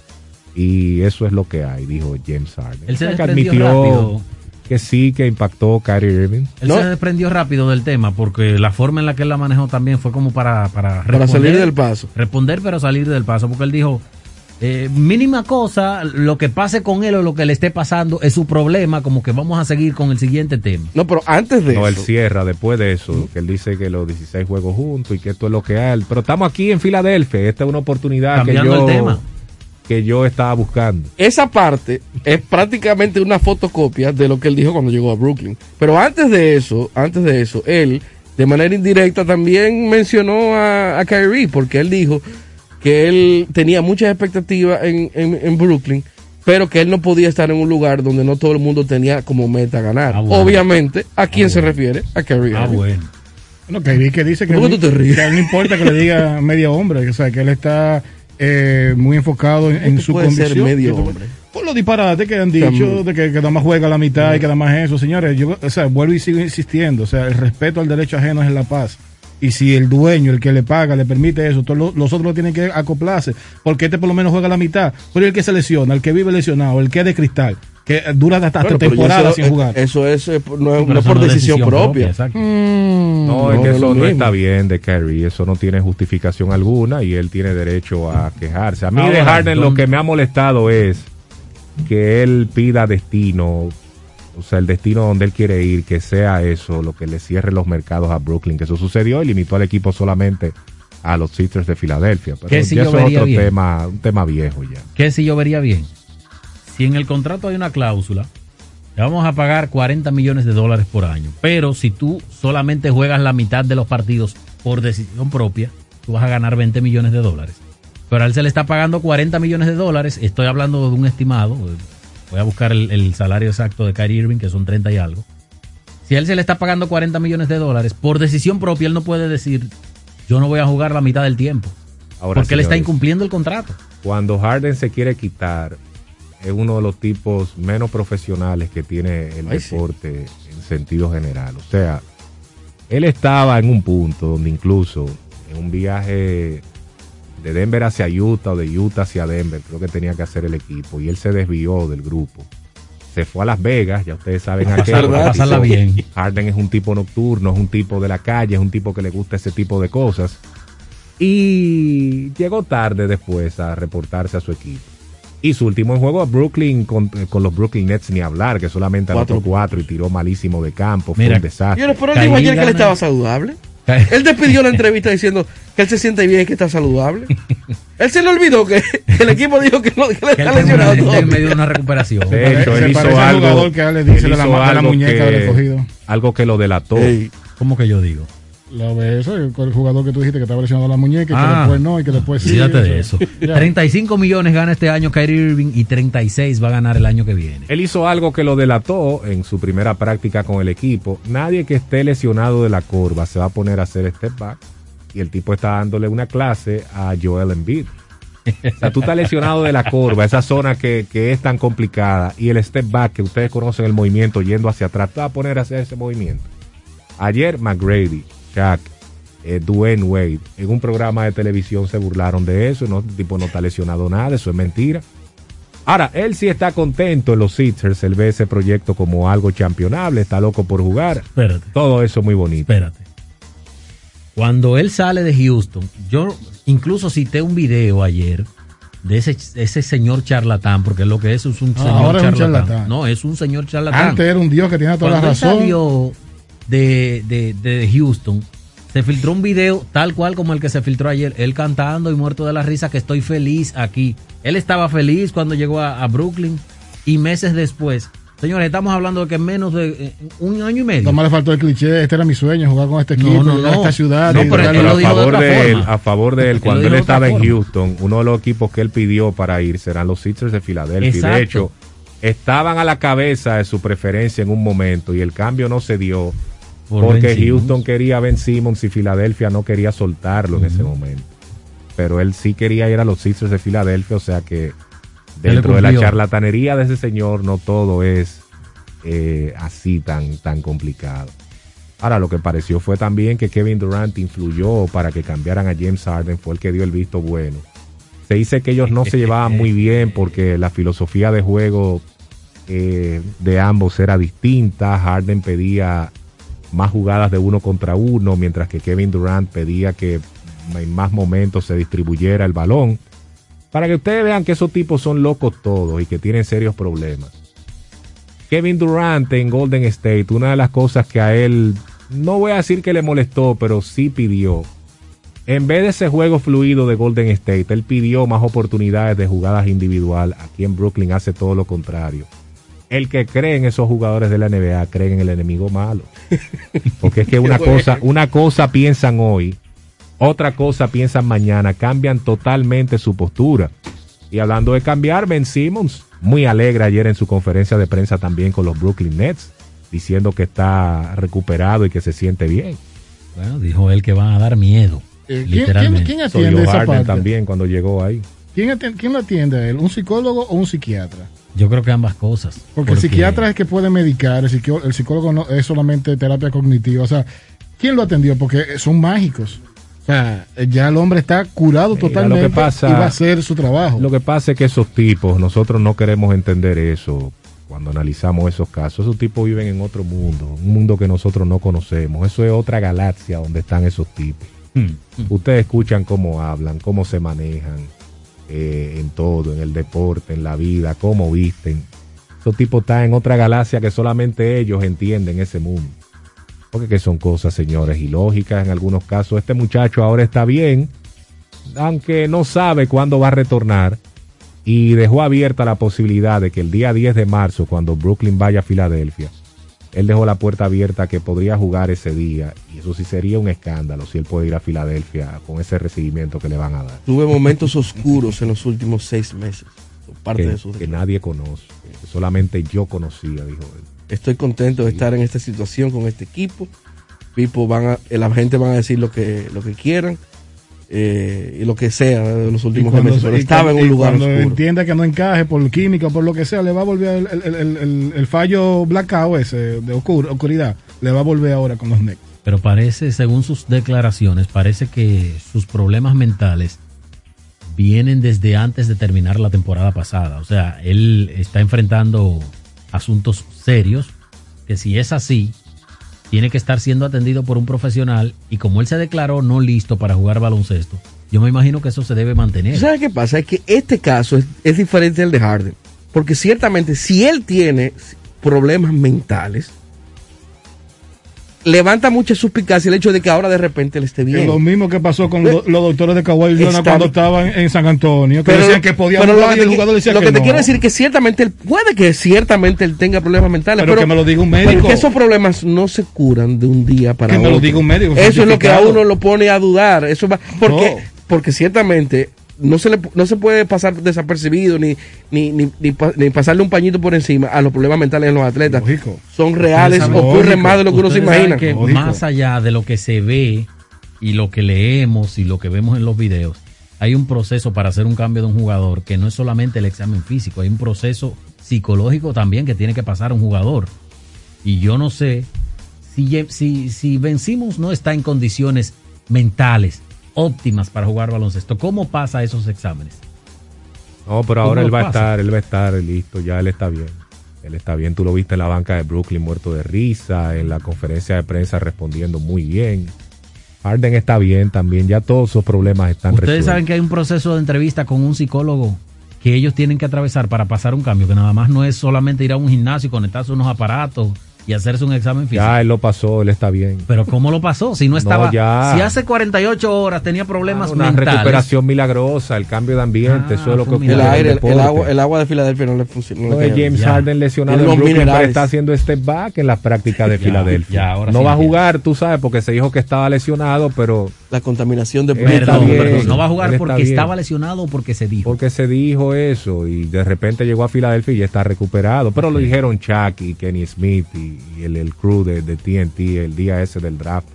Speaker 1: y eso es lo que hay, dijo James Harden.
Speaker 4: Él se
Speaker 1: que
Speaker 4: rápido.
Speaker 1: Que sí, que impactó Kyrie Irving.
Speaker 4: Él se desprendió rápido del tema porque la forma en la que él la manejó también fue como para para,
Speaker 2: Para salir del paso.
Speaker 4: Responder pero salir del paso porque él dijo eh, mínima cosa, lo que pase con él o lo que le esté pasando es su problema, como que vamos a seguir con el siguiente tema.
Speaker 2: No, pero antes de
Speaker 1: No, él
Speaker 2: eso.
Speaker 1: cierra después de eso, que él dice que los 16 juegos juntos y que esto es lo que hay. Pero estamos aquí en Filadelfia, esta es una oportunidad que
Speaker 4: Cambiando
Speaker 1: yo,
Speaker 4: el tema.
Speaker 1: Que yo estaba buscando.
Speaker 2: Esa parte es prácticamente una fotocopia de lo que él dijo cuando llegó a Brooklyn. Pero antes de eso, antes de eso, él de manera indirecta también mencionó a, a Kyrie porque él dijo que él tenía muchas expectativas en, en- en Brooklyn, pero que él no podía estar en un lugar donde no todo el mundo tenía como meta ganar.
Speaker 4: Ah, bueno.
Speaker 2: Obviamente, ¿a quién se refiere? A Kyrie.
Speaker 4: Ah, bueno.
Speaker 3: Bueno, vi que dice que,
Speaker 2: ¿Por qué tú te ríes?
Speaker 3: que a él no importa que le diga medio hombre, o sea, que él está eh, muy enfocado en, en
Speaker 2: ¿Cómo tú
Speaker 3: su
Speaker 2: puedes ser
Speaker 3: condición.
Speaker 2: medio
Speaker 3: tú-
Speaker 2: hombre?
Speaker 3: Por los disparates que han dicho,
Speaker 2: Tam-
Speaker 3: de que, que nada más juega la mitad y que nada más eso. Señores, yo o sea, vuelvo y sigo insistiendo, o sea, el respeto al derecho ajeno es la paz. Y si el dueño, el que le paga, le permite eso, todos los otros tienen que acoplarse, porque este por lo menos juega la mitad. Pero el que se lesiona, el que vive lesionado, el que es de cristal, que dura hasta
Speaker 2: Bueno,
Speaker 3: temporada
Speaker 2: eso,
Speaker 3: sin jugar.
Speaker 2: Eso es, no, es- no
Speaker 4: eso
Speaker 2: por
Speaker 4: no es
Speaker 2: decisión,
Speaker 4: decisión propia,
Speaker 2: propia.
Speaker 4: exacto.
Speaker 2: Mm,
Speaker 1: No, es que
Speaker 2: es
Speaker 1: eso no está bien de Kyrie, eso no tiene justificación alguna y él tiene derecho a quejarse. A mí de Harden lo
Speaker 4: ¿dónde-
Speaker 1: que me ha molestado es que él pida destino, o sea, el destino donde él quiere ir, que sea eso, lo que le cierre los mercados a Brooklyn, que eso sucedió y limitó al equipo solamente a los Sixers de Filadelfia. Pero
Speaker 4: Que si
Speaker 1: ya
Speaker 4: yo
Speaker 1: eso es
Speaker 4: vería
Speaker 1: otro
Speaker 4: bien.
Speaker 1: tema, un tema viejo ya.
Speaker 4: que si yo vería bien? Si en el contrato hay una cláusula, le vamos a pagar 40 millones de dólares por año. Pero si tú solamente juegas la mitad de los partidos por decisión propia, tú vas a ganar 20 millones de dólares. Pero a él se le está pagando 40 millones de dólares. Estoy hablando de un estimado. Voy a buscar el, el salario exacto de Kyrie Irving, que son 30 y algo. Si a él se le está pagando 40 millones de dólares, por decisión propia, él no puede decir, yo no voy a jugar la mitad del tiempo.
Speaker 1: Ahora,
Speaker 4: porque él está
Speaker 1: señores,
Speaker 4: incumpliendo el contrato.
Speaker 1: Cuando Harden se quiere quitar, es uno de los tipos menos profesionales que tiene el
Speaker 2: Ay, sí.
Speaker 1: deporte en sentido general. O sea, él estaba en un punto donde incluso en un viaje de Denver hacia Utah o de Utah hacia Denver, creo que tenía que hacer el equipo. Y él se desvió del grupo. Se fue a Las Vegas, ya ustedes saben a qué.
Speaker 4: Pasarla- bien.
Speaker 1: Harden es un tipo nocturno, es un tipo de la calle, es un tipo que le gusta ese tipo de cosas. Y llegó tarde después a reportarse a su equipo. Y su último juego a Brooklyn con, con los Brooklyn Nets ni hablar, que solamente anotó
Speaker 2: Cuatro.
Speaker 1: cuatro y tiró malísimo de campo. Fue un desastre.
Speaker 2: Pero él dijo ayer que él estaba saludable. Él despidió la entrevista diciendo que él se siente bien y que está saludable. Él se le olvidó que el equipo dijo que, no, que
Speaker 4: él
Speaker 2: está lesionado
Speaker 4: en medio de una recuperación.
Speaker 1: De hecho,
Speaker 3: Se
Speaker 1: él hizo algo.
Speaker 3: jugador que le dice
Speaker 1: él
Speaker 3: de la
Speaker 1: hizo
Speaker 3: la
Speaker 1: algo
Speaker 3: muñeca
Speaker 1: que-
Speaker 3: del escogido.
Speaker 1: Algo que lo delató.
Speaker 2: Ey,
Speaker 4: ¿Cómo que yo digo?
Speaker 3: Lo de eso, el, el jugador que tú dijiste que estaba lesionado la muñeca y que
Speaker 4: Ah.
Speaker 3: después no, y que después sí.
Speaker 4: Fíjate de eso.
Speaker 3: ya.
Speaker 4: 35 millones gana este año Kyrie Irving y 36 va a ganar el año que viene.
Speaker 1: Él hizo algo que lo delató en su primera práctica con el equipo. Nadie que esté lesionado de la curva se va a poner a hacer step back. Y el tipo está dándole una clase a Joel Embiid. O sea, tú estás lesionado de la curva, esa zona que, que es tan complicada. Y el step back, que ustedes conocen el movimiento yendo hacia atrás, te vas a poner a hacer ese movimiento. Ayer McGrady, Shaq, eh, Dwayne Wade, en un programa de televisión se burlaron de eso. No, el tipo no está lesionado nada, eso es mentira. Ahora, él sí está contento en los Sixers, él ve ese proyecto como algo championable, está loco por jugar.
Speaker 4: Espérate,
Speaker 1: Todo eso muy bonito.
Speaker 4: espérate. Cuando él sale de Houston, yo incluso cité un video ayer de ese, ese señor charlatán, porque lo que es es un
Speaker 3: Ah,
Speaker 4: señor
Speaker 3: ahora es un
Speaker 4: charlatán. No, es un señor charlatán.
Speaker 3: Antes era un dios que tenía toda
Speaker 4: Cuando
Speaker 3: la
Speaker 4: él
Speaker 3: razón.
Speaker 4: salió de, de, de Houston, se filtró un video tal cual como el que se filtró ayer, él cantando y muerto de la risa que estoy feliz aquí. Él estaba feliz cuando llegó a, a Brooklyn y meses después. Señores, estamos hablando de que en menos de eh, un año y medio.
Speaker 3: Nada más le faltó el cliché, este era mi sueño, jugar con este equipo,
Speaker 4: No, no, no.
Speaker 3: esta ciudad.
Speaker 4: No, pero
Speaker 1: Pero a favor de él, a favor de él, cuando él estaba en. Houston, uno de los equipos que él pidió para ir serán los Sixers de Filadelfia.
Speaker 4: Exacto.
Speaker 1: de hecho, estaban a la cabeza de su preferencia en un momento y el cambio no se dio
Speaker 4: Por
Speaker 1: porque
Speaker 4: Ben Simmons.
Speaker 1: Houston quería a Ben Simmons y Filadelfia no quería soltarlo en ese momento. Pero él sí quería ir a los Sixers de Filadelfia, o sea que dentro de la charlatanería de ese señor no todo es eh, así tan, tan complicado. Ahora, lo que pareció fue también que Kevin Durant influyó para que cambiaran a James Harden, fue el que dio el visto bueno. Se dice que ellos no se llevaban muy bien porque la filosofía de juego eh, de ambos era distinta. Harden pedía más jugadas de uno contra uno, mientras que Kevin Durant pedía que en más momentos se distribuyera el balón. Para que ustedes vean que esos tipos son locos todos y que tienen serios problemas. Kevin Durant en Golden State, una de las cosas que a él, no voy a decir que le molestó, pero sí pidió. En vez de ese juego fluido de Golden State, él pidió más oportunidades de jugadas individual. Aquí en Brooklyn hace todo lo contrario. El que cree en esos jugadores de la NBA cree en el enemigo malo. Porque es que una cosa, una cosa piensan hoy, otra cosa piensan mañana, cambian totalmente su postura. Y hablando de cambiar, Ben Simmons, muy alegre ayer en su conferencia de prensa también con los Brooklyn Nets, diciendo que está recuperado y que se siente bien.
Speaker 4: Bueno, dijo él que van a dar miedo.
Speaker 3: Eh, ¿quién-
Speaker 4: literalmente.
Speaker 3: quién- atiende esa
Speaker 1: Harden
Speaker 3: parte?
Speaker 1: también cuando llegó ahí.
Speaker 3: ¿Quién, atiende, ¿Quién lo atiende a él? ¿Un psicólogo o un psiquiatra?
Speaker 4: Yo creo que ambas cosas.
Speaker 3: Porque, el psiquiatra es que puede medicar, el, psico- el psicólogo no es solamente terapia cognitiva. O sea, ¿quién lo atendió? Porque son mágicos. O sea, ya el hombre está curado
Speaker 1: Mira,
Speaker 3: totalmente
Speaker 1: lo que pasa-
Speaker 3: y va a hacer su trabajo.
Speaker 1: Lo que pasa es que esos tipos, nosotros no queremos entender eso cuando analizamos esos casos. Esos tipos viven en otro mundo, un mundo que nosotros no conocemos. Eso es otra galaxia donde están esos tipos.
Speaker 4: Hmm.
Speaker 1: Ustedes escuchan cómo hablan, cómo se manejan eh, en todo, en el deporte, en la vida, cómo visten. Esos tipos están en otra galaxia que solamente ellos entienden ese mundo. Porque que son cosas, señores, ilógicas en algunos casos. Este muchacho ahora está bien, aunque no sabe cuándo va a retornar. Y dejó abierta la posibilidad de que el día 10 de marzo, cuando Brooklyn vaya a Filadelfia, él dejó la puerta abierta que podría jugar ese día. Y eso sí sería un escándalo si él puede ir a Filadelfia con ese recibimiento que le van a dar.
Speaker 2: Tuve momentos oscuros en los últimos seis meses. Parte
Speaker 1: que,
Speaker 2: de sus
Speaker 1: que nadie conoce. que solamente yo conocía, dijo él.
Speaker 2: Estoy contento de estar en esta situación con este equipo. Pipo van a, la gente van a decir lo que, lo que quieran eh, y lo que sea de los últimos
Speaker 3: cuando,
Speaker 2: meses. Pero estaba en un lugar
Speaker 3: cuando
Speaker 2: oscuro.
Speaker 3: entienda que no encaje por química o por lo que sea, le va a volver el, el- el- el- el fallo blackout ese de oscur- oscuridad. Le va a volver ahora con los Knicks.
Speaker 4: Pero parece, según sus declaraciones, parece que sus problemas mentales vienen desde antes de terminar la temporada pasada. O sea, él está enfrentando asuntos serios que si es así, tiene que estar siendo atendido por un profesional y como él se declaró no listo para jugar baloncesto, yo me imagino que eso se debe mantener.
Speaker 2: ¿Sabes qué pasa? Es que este caso es, es diferente del de Harden. Porque ciertamente, si él tiene problemas mentales, levanta mucha suspicacia el hecho de que ahora de repente él esté bien.
Speaker 3: Es lo mismo que pasó con lo- los doctores de Kawhi cuando estaban en San Antonio, que
Speaker 2: Pero-
Speaker 3: decían que podía
Speaker 2: pero
Speaker 3: jugar
Speaker 2: lo
Speaker 3: y
Speaker 2: que
Speaker 3: el jugador decía
Speaker 2: lo
Speaker 3: que,
Speaker 2: que te
Speaker 3: no.
Speaker 2: quiero decir es que ciertamente él puede que ciertamente él tenga problemas mentales,
Speaker 3: Pero que me lo diga un médico.
Speaker 2: que esos problemas no se curan de un día para
Speaker 3: Que me
Speaker 2: otro.
Speaker 3: lo diga un médico,
Speaker 2: Eso es lo que a uno lo pone a dudar. Eso va, porque,
Speaker 3: No.
Speaker 2: porque ciertamente no se le no se puede pasar desapercibido ni ni, ni, ni, ni pasarle un pañito por encima a los problemas mentales en los atletas. Son reales,
Speaker 4: saben-
Speaker 2: ocurren más de lo que uno se imagina.
Speaker 4: que más allá de lo que se ve y lo que leemos y lo que vemos en los videos, hay un proceso para hacer un cambio de un jugador que no es solamente el examen físico, hay un proceso psicológico también que tiene que pasar un jugador. Y yo no sé si, si, si vencimos no está en condiciones mentales óptimas para jugar baloncesto. ¿Cómo pasa esos exámenes?
Speaker 1: No, pero
Speaker 4: ¿Cómo
Speaker 1: ahora él va a estar, él va a estar listo, ya él está bien. Él está bien, tú lo viste en la banca de Brooklyn muerto de risa, en la conferencia de prensa respondiendo muy bien. Harden está bien también, ya todos sus problemas están
Speaker 4: Ustedes
Speaker 1: resueltos.
Speaker 4: saben que hay un proceso de entrevista con un psicólogo que ellos tienen que atravesar para pasar un cambio, que nada más no es solamente ir a un gimnasio y conectarse unos aparatos y hacerse un examen físico.
Speaker 1: Ya él lo pasó, él está bien.
Speaker 4: Pero ¿cómo lo pasó? Si no estaba...
Speaker 1: ya.
Speaker 4: Si hace 48 horas tenía problemas
Speaker 1: Una
Speaker 4: mentales.
Speaker 1: recuperación milagrosa, el cambio de ambiente, eso es lo que ocurre
Speaker 2: El aire, el, agua, el agua de Filadelfia no le funciona. no
Speaker 1: No. James
Speaker 2: Ya.
Speaker 1: Harden lesionado
Speaker 2: En
Speaker 1: Brooklyn, pero está haciendo step back en las prácticas de
Speaker 2: Ya,
Speaker 1: Filadelfia.
Speaker 2: ya, ahora
Speaker 1: no
Speaker 2: sí
Speaker 1: va a jugar, tú sabes, porque se dijo que estaba lesionado, pero
Speaker 2: La contaminación de
Speaker 1: está
Speaker 4: Perdón,
Speaker 1: bien,
Speaker 4: perdón, no va a jugar porque
Speaker 1: bien.
Speaker 4: estaba lesionado o porque se dijo.
Speaker 1: porque se dijo eso y de repente llegó a Filadelfia y ya está recuperado. Pero lo dijeron Chuck y Kenny Smith y, y el, el crew de, de TNT el día ese del draft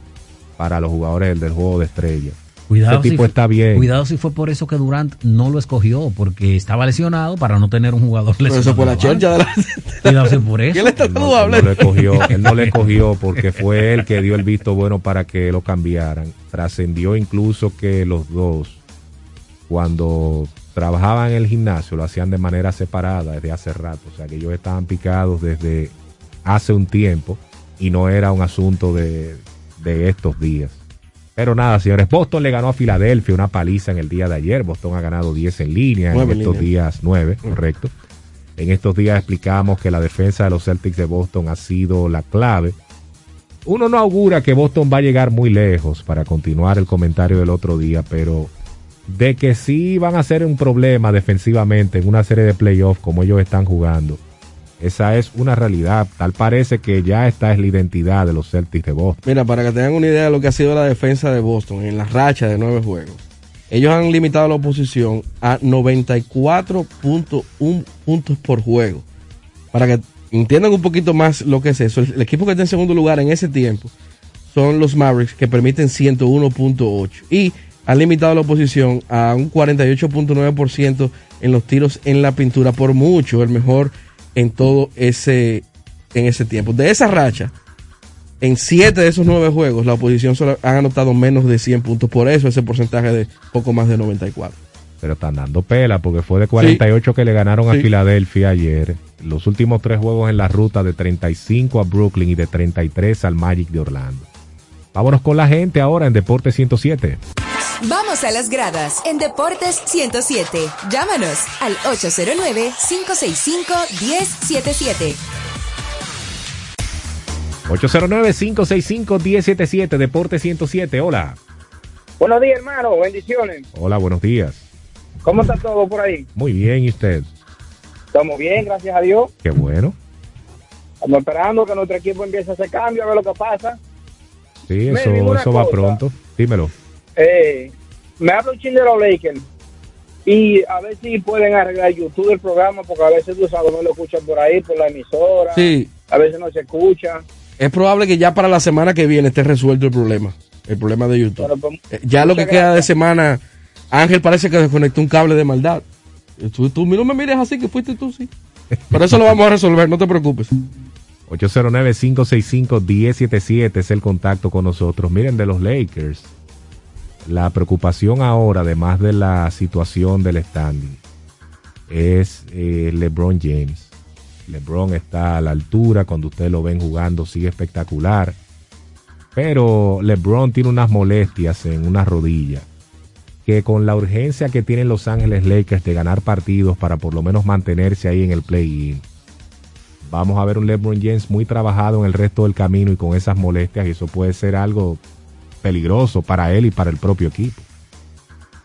Speaker 1: para los jugadores del, del juego de estrellas.
Speaker 4: Cuidado
Speaker 1: Ese tipo
Speaker 4: si,
Speaker 1: está bien.
Speaker 4: Cuidado si fue por eso que Durant no lo escogió, porque estaba lesionado para no tener un jugador
Speaker 2: Pero
Speaker 4: lesionado.
Speaker 2: eso fue la de la...
Speaker 4: Cuidado si por eso.
Speaker 2: ¿Quién le está
Speaker 1: Él no, él no le cogió, él no le cogió porque fue él que dio el visto bueno para que lo cambiaran. Trascendió incluso que los dos, cuando trabajaban en el gimnasio, lo hacían de manera separada desde hace rato. O sea, que ellos estaban picados desde hace un tiempo y no era un asunto de, de estos días. Pero nada, señores, Boston le ganó a Filadelfia una paliza en el día de ayer. Boston ha ganado 10 en línea
Speaker 2: Nueve
Speaker 1: en estos
Speaker 2: línea.
Speaker 1: días, 9, correcto. En estos días explicamos que la defensa de los Celtics de Boston ha sido la clave. Uno no augura que Boston va a llegar muy lejos para continuar el comentario del otro día, pero de que sí van a ser un problema defensivamente en una serie de playoffs como ellos están jugando, esa es una realidad. Tal parece que ya esta es la identidad de los Celtics de Boston.
Speaker 2: Mira, para que tengan una idea de lo que ha sido la defensa de Boston en la racha de nueve juegos. Ellos han limitado la oposición a 94.1 puntos por juego. Para que entiendan un poquito más lo que es eso. El, equipo que está en segundo lugar en ese tiempo son los Mavericks que permiten 101.8 y han limitado la oposición a un 48.9% en los tiros en la pintura por mucho el mejor en todo ese en ese tiempo. De esa racha, en siete de esos nueve juegos, la oposición solo han anotado menos de 100 puntos. Por eso ese porcentaje de poco más de 94.
Speaker 1: Pero están dando pela porque fue de 48 que le ganaron a
Speaker 2: Sí.
Speaker 1: Filadelfia ayer. Los últimos tres juegos en la ruta de 35 a Brooklyn y de 33 al Magic de Orlando. Vámonos con la gente ahora en Deporte 107.
Speaker 5: Vamos a las gradas en Deportes 107. Llámanos al 809-565-1077.
Speaker 1: 809-565-1077, Deporte 107. Hola.
Speaker 12: Buenos días, hermano. Bendiciones.
Speaker 1: Hola, buenos días.
Speaker 12: ¿Cómo está todo por ahí?
Speaker 1: Muy bien, ¿y usted?
Speaker 12: Estamos bien, gracias a Dios.
Speaker 1: Qué bueno.
Speaker 12: Estamos esperando que nuestro equipo empiece a hacer cambio, a ver lo que pasa.
Speaker 1: Sí, eso, va pronto. Dímelo.
Speaker 12: Eh, me habla un chin de los Lakers. Y a ver si pueden arreglar YouTube el programa, porque a veces tú sabes, no lo escuchan por ahí, por la emisora.
Speaker 2: Sí.
Speaker 12: A veces no se escucha.
Speaker 2: Es probable que ya para la semana que viene esté resuelto el problema. El problema de YouTube.
Speaker 12: Pues,
Speaker 2: Eh, ya lo que queda de semana, Ángel parece que desconectó un cable de maldad. Tú, tú no me mires así, que fuiste tú, sí. Pero eso lo vamos a resolver, no te preocupes.
Speaker 1: 809-565-1077 es el contacto con nosotros. Miren, de los Lakers. La preocupación ahora, además de la situación del standing, es eh, LeBron James. LeBron está a la altura, cuando ustedes lo ven jugando sigue espectacular, pero LeBron tiene unas molestias en una rodilla que con la urgencia que tienen Los Ángeles Lakers de ganar partidos para por lo menos mantenerse ahí en el play-in, vamos a ver un LeBron James muy trabajado en el resto del camino y con esas molestias y eso puede ser algo peligroso para él y para el propio equipo.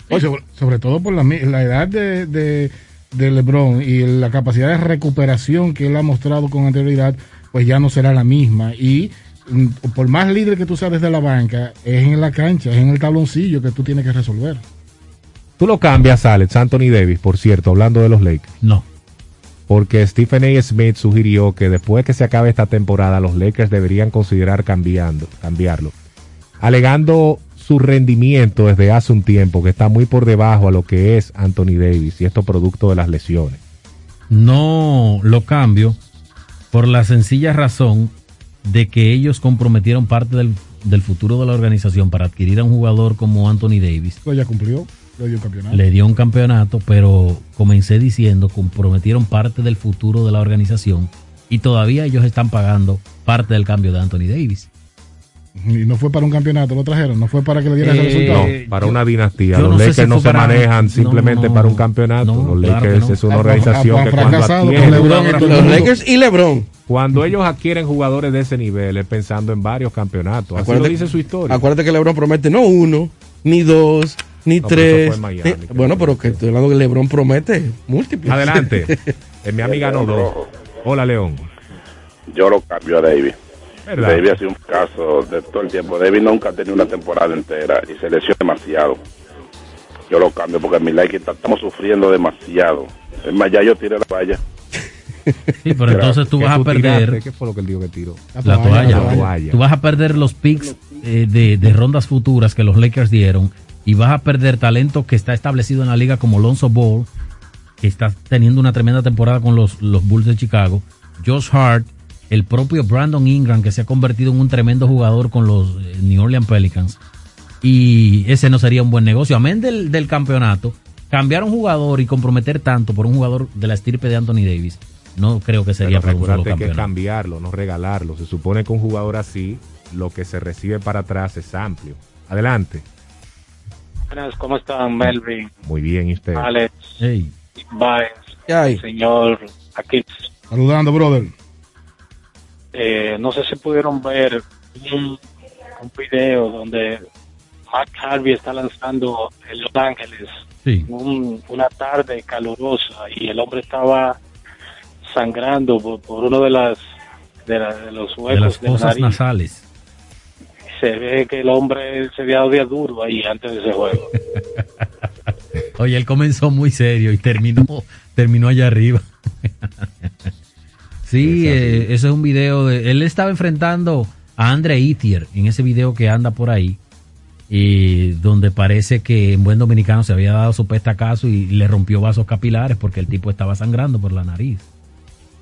Speaker 3: Oye, sobre, sobre todo por la, edad de, de, de LeBron y la capacidad de recuperación que él ha mostrado con anterioridad, pues ya no será la misma. Y mm, por más líder que tú seas desde la banca, es en la cancha, es en el tabloncillo que tú tienes que resolver.
Speaker 1: Tú lo cambias, Alex, Anthony Davis, por cierto, hablando de los Lakers.
Speaker 4: No.
Speaker 1: Porque Stephen A. Smith sugirió que después que se acabe esta temporada, los Lakers deberían considerar cambiando, cambiarlo, alegando su rendimiento desde hace un tiempo, que está muy por debajo a lo que es Anthony Davis, y esto producto de las lesiones.
Speaker 4: No lo cambio por la sencilla razón de que ellos comprometieron parte del, del futuro de la organización para adquirir a un jugador como Anthony Davis.
Speaker 3: Pues ya cumplió, le dio un campeonato.
Speaker 4: Le dio un campeonato, pero comencé diciendo, comprometieron parte del futuro de la organización y todavía ellos están pagando parte del cambio de Anthony Davis.
Speaker 3: Y no fue para un campeonato, lo trajeron, no fue para que le diera ese
Speaker 4: Eh,
Speaker 3: resultado.
Speaker 1: No, para una dinastía. Los
Speaker 4: no
Speaker 1: Lakers
Speaker 4: si
Speaker 1: no se
Speaker 4: para-
Speaker 1: manejan simplemente
Speaker 4: no,
Speaker 1: para un campeonato.
Speaker 4: no,
Speaker 1: los
Speaker 4: claro
Speaker 1: Lakers
Speaker 4: no.
Speaker 1: es una organización que cuando adquieren,
Speaker 3: LeBron el
Speaker 2: Los. Lakers y LeBron.
Speaker 1: cuando ellos adquieren jugadores de ese nivel es pensando en varios campeonatos. Así lo dice su historia.
Speaker 2: Acuérdate que LeBron promete no uno, ni dos, ni
Speaker 1: No,
Speaker 2: tres.
Speaker 1: Miami,
Speaker 2: ni- bueno, pero que estoy hablando que LeBron promete múltiples.
Speaker 1: Adelante. Eh, mi amiga no dos. Hola, León.
Speaker 13: Yo lo cambio a David.
Speaker 1: ¿Verdad?
Speaker 13: David ha sido un caso de todo el tiempo. David nunca ha tenido una temporada entera y se lesionó demasiado. Yo lo cambio porque en mi like estamos sufriendo demasiado. Es más, ya yo tiré la valla.
Speaker 4: Sí, pero entonces tú
Speaker 1: ¿Qué
Speaker 4: vas a
Speaker 1: tú
Speaker 4: perder
Speaker 1: tiraste? ¿Qué fue lo que él dijo que tiró?
Speaker 4: la toalla.
Speaker 1: La toalla.
Speaker 4: Tú vas a perder los picks eh, de, de rondas futuras que los Lakers dieron y vas a perder talento que está establecido en la liga como Lonzo Ball, que está teniendo una tremenda temporada con los, los Bulls de Chicago, Josh Hart, el propio Brandon Ingram, que se ha convertido en un tremendo jugador con los eh, New Orleans Pelicans. Y ese no sería un buen negocio. Amén del, del campeonato, cambiar un jugador y comprometer tanto por un jugador de la estirpe de Anthony Davis, no creo que sería
Speaker 1: Pero
Speaker 4: para un solo
Speaker 1: que cambiarlo, no regalarlo. Se supone que un jugador así, lo que se recibe para atrás es amplio. Adelante.
Speaker 14: Buenas, ¿cómo están, Melvin?
Speaker 1: Muy bien, ¿y usted?
Speaker 14: Alex,
Speaker 4: Hey.
Speaker 14: Baez, señor aquí.
Speaker 3: Saludando, brother.
Speaker 14: Eh, no sé si pudieron ver un, un video donde Matt Harvey está lanzando en Los Ángeles
Speaker 4: Sí.
Speaker 14: un- una tarde calurosa y el hombre estaba sangrando por, por uno de las de, la- de los
Speaker 4: de
Speaker 14: huecos
Speaker 4: las
Speaker 14: de la
Speaker 4: fosas
Speaker 14: nariz.
Speaker 4: nasales.
Speaker 14: Se ve que el hombre se había dado día duro ahí antes de ese juego.
Speaker 4: Oye, él comenzó muy serio y terminó, terminó allá arriba. sí, eh, ese es un video de. Él estaba enfrentando a Andre Itier en ese video que anda por ahí. Y donde parece que en buen dominicano se había dado su pestacazo y le rompió vasos capilares porque el tipo estaba sangrando por la nariz.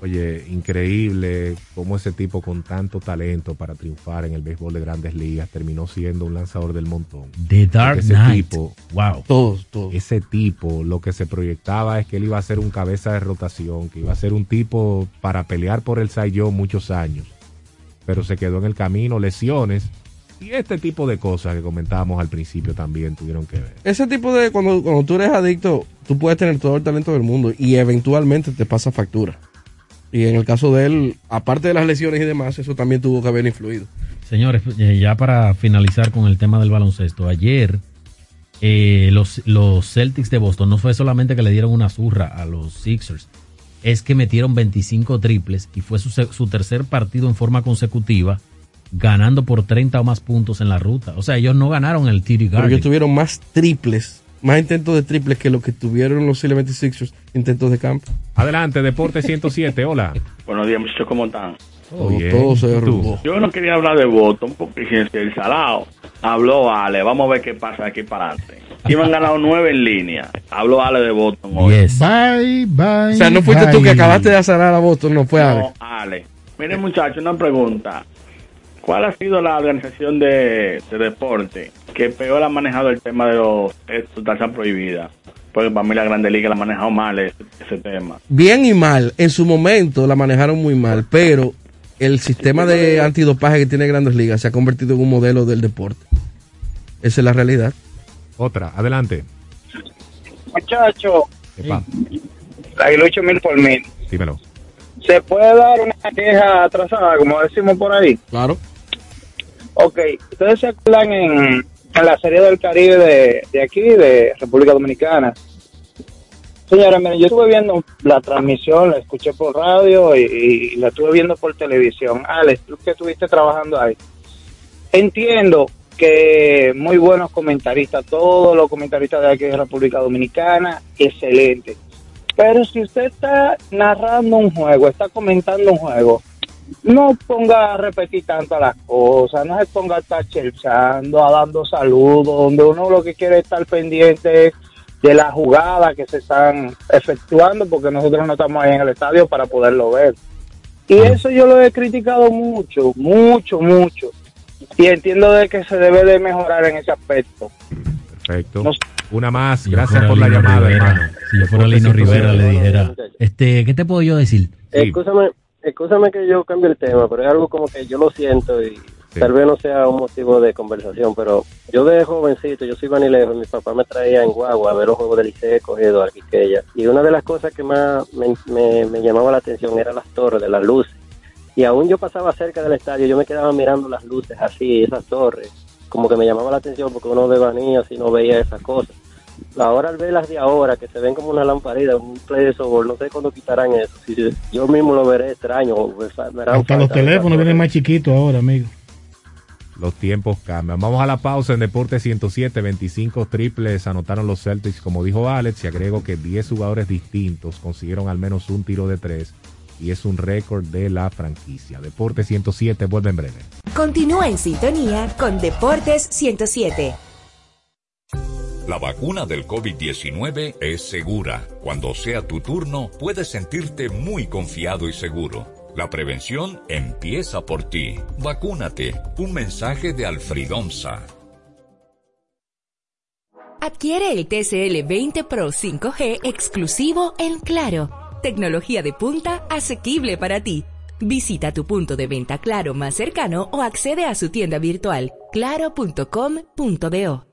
Speaker 1: Oye, increíble cómo ese tipo con tanto talento para triunfar en el béisbol de grandes ligas terminó siendo un lanzador del montón.
Speaker 4: The Dark
Speaker 1: ese
Speaker 4: Knight.
Speaker 1: tipo,
Speaker 4: wow.
Speaker 2: Todos, todos.
Speaker 1: Ese tipo, lo que se proyectaba es que él iba a ser un cabeza de rotación, que iba a ser un tipo para pelear por el Young muchos años. Pero se quedó en el camino, lesiones y este tipo de cosas que comentábamos al principio también tuvieron que ver.
Speaker 2: Ese tipo de, cuando, cuando tú eres adicto, tú puedes tener todo el talento del mundo y eventualmente te pasa factura. Y en el caso de él, aparte de las lesiones y demás, eso también tuvo que haber influido.
Speaker 4: Señores, eh, ya para finalizar con el tema del baloncesto, ayer eh, los, los Celtics de Boston no fue solamente que le dieron una zurra a los Sixers, es que metieron 25 triples y fue su, su tercer partido en forma consecutiva, ganando por 30 o más puntos en la ruta. O sea, ellos no ganaron el
Speaker 2: Pero
Speaker 4: Garden.
Speaker 2: ellos tuvieron más triples, más intentos de triples que lo que tuvieron los 76ers intentos de campo.
Speaker 1: Adelante, Deporte 107, hola.
Speaker 15: Buenos días, muchachos, ¿cómo están?
Speaker 1: Todo bien.
Speaker 2: todo se derrumbó.
Speaker 15: Yo no quería hablar de Boston porque si el salado habló Ale, vamos a ver qué pasa de aquí para adelante. Iban ganado nueve en línea. Habló Ale de Boston hoy.
Speaker 3: Bye, bye.
Speaker 2: O sea, no fuiste tú que acabaste de azarar a Boston, no fue Ale.
Speaker 15: No, Ale. Miren, muchachos, una pregunta. ¿Cuál ha sido la organización de, de deporte que peor ha manejado el tema de los sustancias prohibidas. Porque para mí la Grande Liga la ha manejado mal ese, ese tema.
Speaker 2: Bien y mal. En su momento la manejaron muy mal, pero el sistema de antidopaje que tiene Grandes Ligas se ha convertido en un modelo del deporte. Esa es la realidad.
Speaker 1: Otra, adelante.
Speaker 12: Muchacho,
Speaker 1: Epa,
Speaker 12: aguilucho mil por mil.
Speaker 1: dímelo.
Speaker 12: ¿Se puede dar una queja atrasada, como decimos por ahí?
Speaker 2: Claro.
Speaker 12: Ok, ¿ustedes se acuerdan en, en la Serie del Caribe de, de aquí, de República Dominicana? Señora, miren, yo estuve viendo la transmisión, la escuché por radio y, y la estuve viendo por televisión. Alex, tú que estuviste trabajando ahí. Entiendo que muy buenos comentaristas, todos los comentaristas de aquí de República Dominicana, excelente. Pero si usted está narrando un juego, está comentando un juego, no ponga a repetir tanto las cosas, no se ponga a estar chelchando, a dando saludos, donde uno lo que quiere es estar pendiente de la jugada que se están efectuando, porque nosotros no estamos ahí en el estadio para poderlo ver. Y eso yo lo he criticado mucho, mucho, mucho. Y entiendo de que se debe de mejorar en ese aspecto.
Speaker 1: Perfecto. Una más,
Speaker 4: Si
Speaker 1: gracias por la llamada,
Speaker 4: Rivera,
Speaker 1: hermano.
Speaker 4: Si yo fuera Lino Rivera, le dijera, este, ¿qué te puedo yo decir?
Speaker 16: Escúchame, escúchame que yo cambie el tema, pero es algo como que yo lo siento y tal vez no sea un motivo de conversación, pero yo de jovencito, yo soy vanilero, mi papá me traía en guagua a ver los juegos del Liceo cogido Arquiqueya, y una de las cosas que más me, me- me llamaba la atención eran las torres de las luces, y aún yo pasaba cerca del estadio, yo me quedaba mirando las luces así, esas torres, como que me llamaba la atención porque uno de vanilla si no veía esas cosas. Ahora al ver las de ahora, que se ven como una lamparita, un play de softball, no sé cuándo quitarán eso. Si yo- yo mismo lo veré extraño. harán
Speaker 3: Hasta los teléfonos vienen más chiquitos ahora, amigo.
Speaker 1: Los tiempos cambian. Vamos a la pausa en Deporte 107. 25 triples anotaron los Celtics, como dijo Alex. Y agrego que 10 jugadores distintos consiguieron al menos un tiro de tres. Y es un récord de la franquicia. Deporte 107 vuelve en breve.
Speaker 5: Continúa en sintonía con Deportes 107.
Speaker 10: La vacuna del COVID-19 es segura. Cuando sea tu turno, puedes sentirte muy confiado y seguro. La prevención empieza por ti. Vacúnate. Un mensaje de Alfridomsa.
Speaker 5: Adquiere el TCL 20 Pro 5G exclusivo en Claro. Tecnología de punta asequible para ti. Visita tu punto de venta Claro más cercano o accede a su tienda virtual claro.com.do.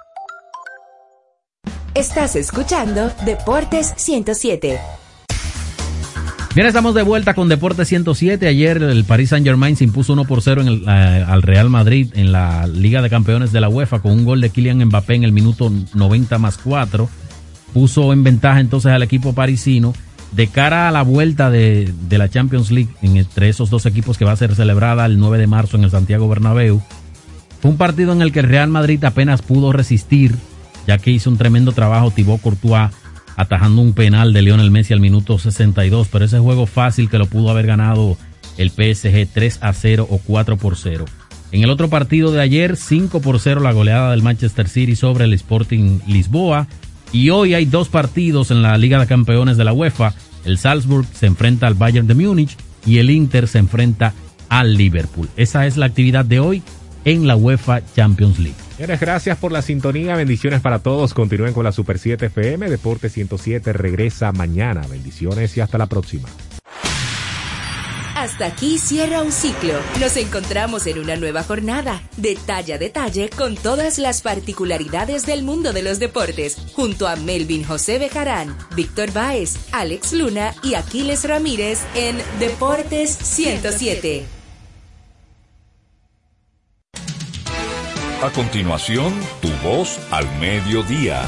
Speaker 5: Estás escuchando Deportes 107.
Speaker 4: Bien, estamos de vuelta con Deporte 107. Ayer el Paris Saint Germain se impuso 1 por 0 en el, eh, al Real Madrid en la Liga de Campeones de la UEFA con un gol de Kylian Mbappé en el minuto 90 más 4. Puso en ventaja entonces al equipo parisino de cara a la vuelta de, de la Champions League entre esos dos equipos que va a ser celebrada el 9 de marzo en el Santiago Bernabéu. Fue un partido en el que el Real Madrid apenas pudo resistir, ya que hizo un tremendo trabajo Thibaut Courtois atajando un penal de Lionel Messi al minuto 62, pero ese juego fácil que lo pudo haber ganado el PSG 3 a 0 o 4 por 0. En el otro partido de ayer, 5 por 0 la goleada del Manchester City sobre el Sporting Lisboa. Y hoy hay dos partidos en la Liga de Campeones de la UEFA. El Salzburg se enfrenta al Bayern de Múnich y el Inter se enfrenta al Liverpool. Esa es la actividad de hoy en la UEFA Champions League.
Speaker 1: Señores, gracias por la sintonía. Bendiciones para todos. Continúen con la Super 7 FM. Deporte 107 regresa mañana. Bendiciones y hasta la próxima.
Speaker 5: Hasta aquí cierra un ciclo. Nos encontramos en una nueva jornada, detalle a detalle, con todas las particularidades del mundo de los deportes, junto a Melvin José Bejarán, Víctor Báez, Alex Luna y Aquiles Ramírez en Deportes 107.
Speaker 10: A continuación, tu voz al mediodía.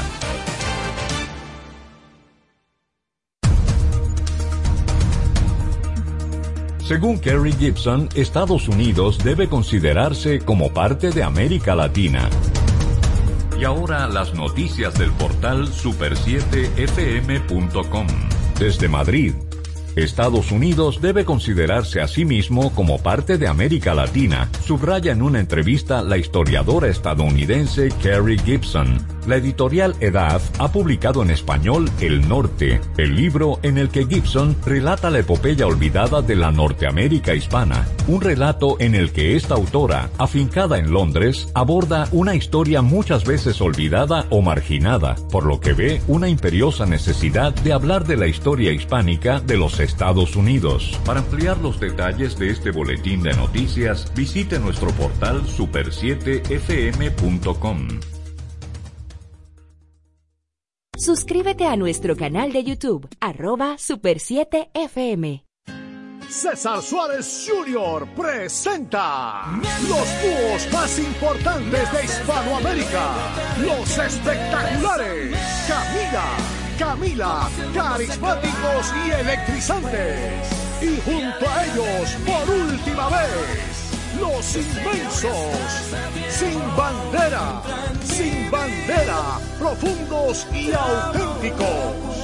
Speaker 10: Según Kerry Gibson, Estados Unidos debe considerarse como parte de América Latina. Y ahora las noticias del portal super7fm.com. Desde Madrid, Estados Unidos debe considerarse a sí mismo como parte de América Latina, subraya en una entrevista la historiadora estadounidense Kerry Gibson. La editorial Edad ha publicado en español El Norte, el libro en el que Gibson relata la epopeya olvidada de la Norteamérica hispana, un relato en el que esta autora, afincada en Londres, aborda una historia muchas veces olvidada o marginada, por lo que ve una imperiosa necesidad de hablar de la historia hispánica de los Estados Unidos. Para ampliar los detalles de este boletín de noticias, visite nuestro portal super7fm.com.
Speaker 5: Suscríbete a nuestro canal de YouTube, arroba Super 7 FM.
Speaker 17: César Suárez Jr. presenta los dúos más importantes de Hispanoamérica, los espectaculares Camila, Camila, carismáticos y electrizantes. Y junto a ellos, por última vez, inmensos, sin bandera, sin bandera, profundos y auténticos.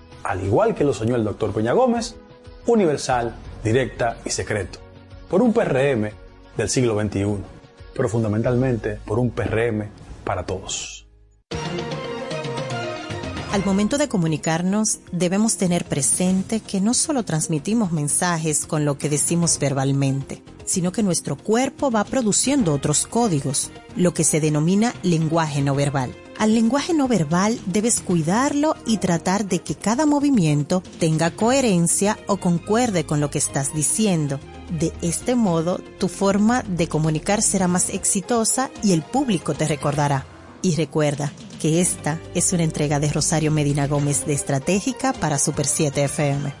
Speaker 18: al igual que lo soñó el doctor Peña Gómez, universal, directa y secreto, por un PRM del siglo XXI, pero fundamentalmente por un PRM para todos.
Speaker 19: Al momento de comunicarnos, debemos tener presente que no solo transmitimos mensajes con lo que decimos verbalmente, sino que nuestro cuerpo va produciendo otros códigos, lo que se denomina lenguaje no verbal. Al lenguaje no verbal debes cuidarlo y tratar de que cada movimiento tenga coherencia o concuerde con lo que estás diciendo. De este modo, tu forma de comunicar será más exitosa y el público te recordará. Y recuerda que esta es una entrega de Rosario Medina Gómez de Estratégica para Super 7 FM.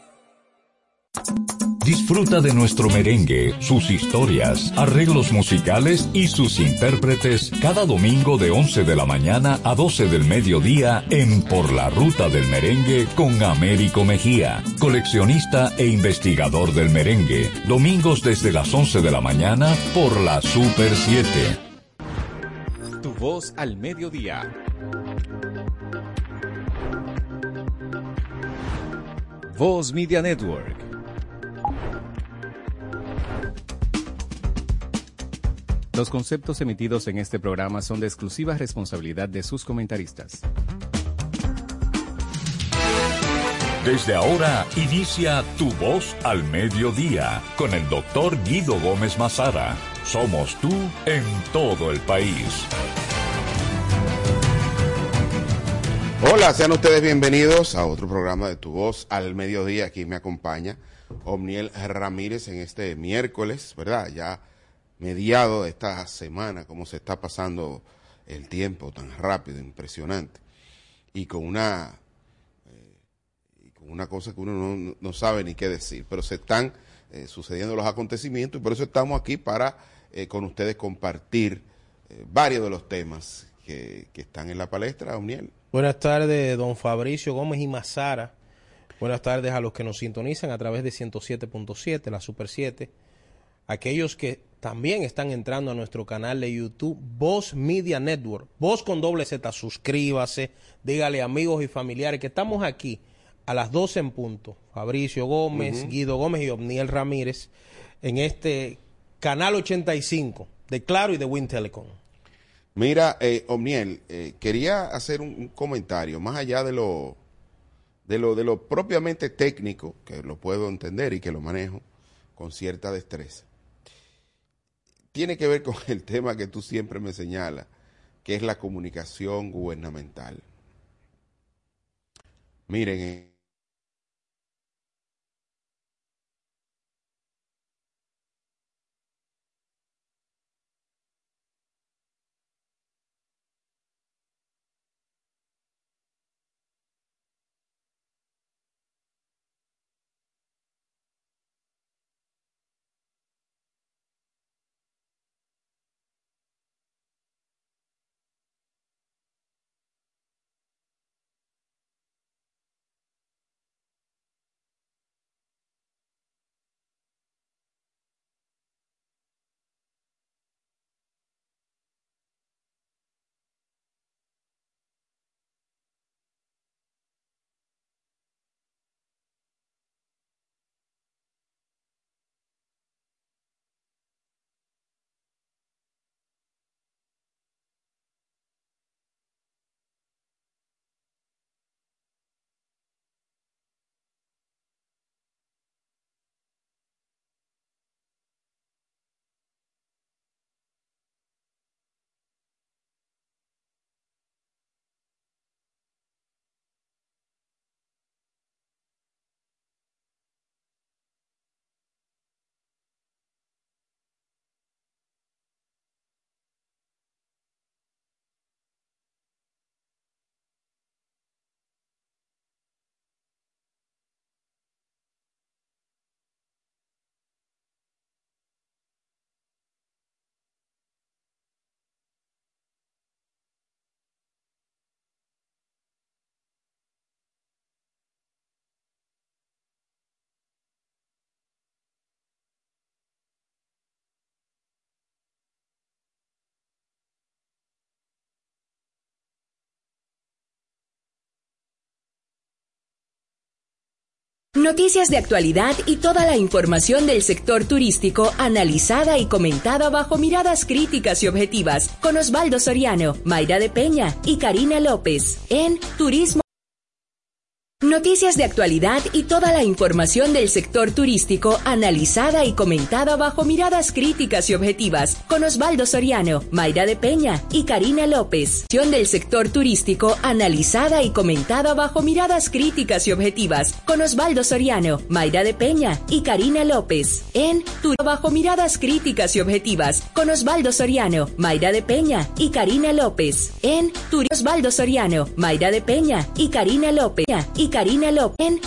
Speaker 10: Disfruta de nuestro merengue, sus historias, arreglos musicales y sus intérpretes cada domingo de 11 de la mañana a 12 del mediodía en Por la Ruta del Merengue con Américo Mejía, coleccionista e investigador del merengue. Domingos desde las 11 de la mañana por la Super 7.
Speaker 20: Tu voz al mediodía. Voz Media Network. Los conceptos emitidos en este programa son de exclusiva responsabilidad de sus comentaristas.
Speaker 10: Desde ahora inicia Tu Voz al Mediodía con el doctor Guido Gómez Mazara. Somos tú en todo el país.
Speaker 21: Hola, sean ustedes bienvenidos a otro programa de Tu Voz al Mediodía. Aquí me acompaña Omniel Ramírez en este miércoles, ¿verdad? Ya mediado de esta semana, cómo se está pasando el tiempo tan rápido, impresionante, y con una, eh, y con una cosa que uno no, no, sabe ni qué decir, pero se están eh, sucediendo los acontecimientos y por eso estamos aquí para eh, con ustedes compartir varios de los temas que, que, están en la palestra, Uniel.
Speaker 2: Buenas tardes, don Fabricio Gómez y Mazara. Buenas tardes a los que nos sintonizan a través de 107.7, la Super 7. Aquellos que también están entrando a nuestro canal de YouTube, Voz Media Network. Voz con doble Z, suscríbase, dígale amigos y familiares que estamos aquí a las 12 en punto. Fabricio Gómez, Guido Gómez y Omniel Ramírez en este canal 85 de Claro y de Win Telecom.
Speaker 21: Mira, eh, Omniel, eh, quería hacer un, un, comentario más allá de lo, de lo de lo propiamente técnico, que lo puedo entender y que lo manejo con cierta destreza tiene que ver con el tema que tú siempre me señalas, que es la comunicación gubernamental. Miren,
Speaker 5: Noticias de actualidad y toda la información del sector turístico analizada y comentada bajo miradas críticas y objetivas con Osvaldo Soriano, Mayra de Peña y Karina López en Turismo. Noticias de actualidad y toda la información del sector turístico analizada y comentada bajo miradas críticas y objetivas con Osvaldo Soriano, Mayra de Peña y Karina López. Del sector turístico analizada y comentada bajo miradas críticas y objetivas con Osvaldo Soriano, Mayra de Peña y Karina López. En Tur bajo miradas críticas y objetivas con Osvaldo Soriano, Mayra de Peña y Karina López. En Tur Osvaldo Soriano, Mayra de Peña y Karina López. y Karina López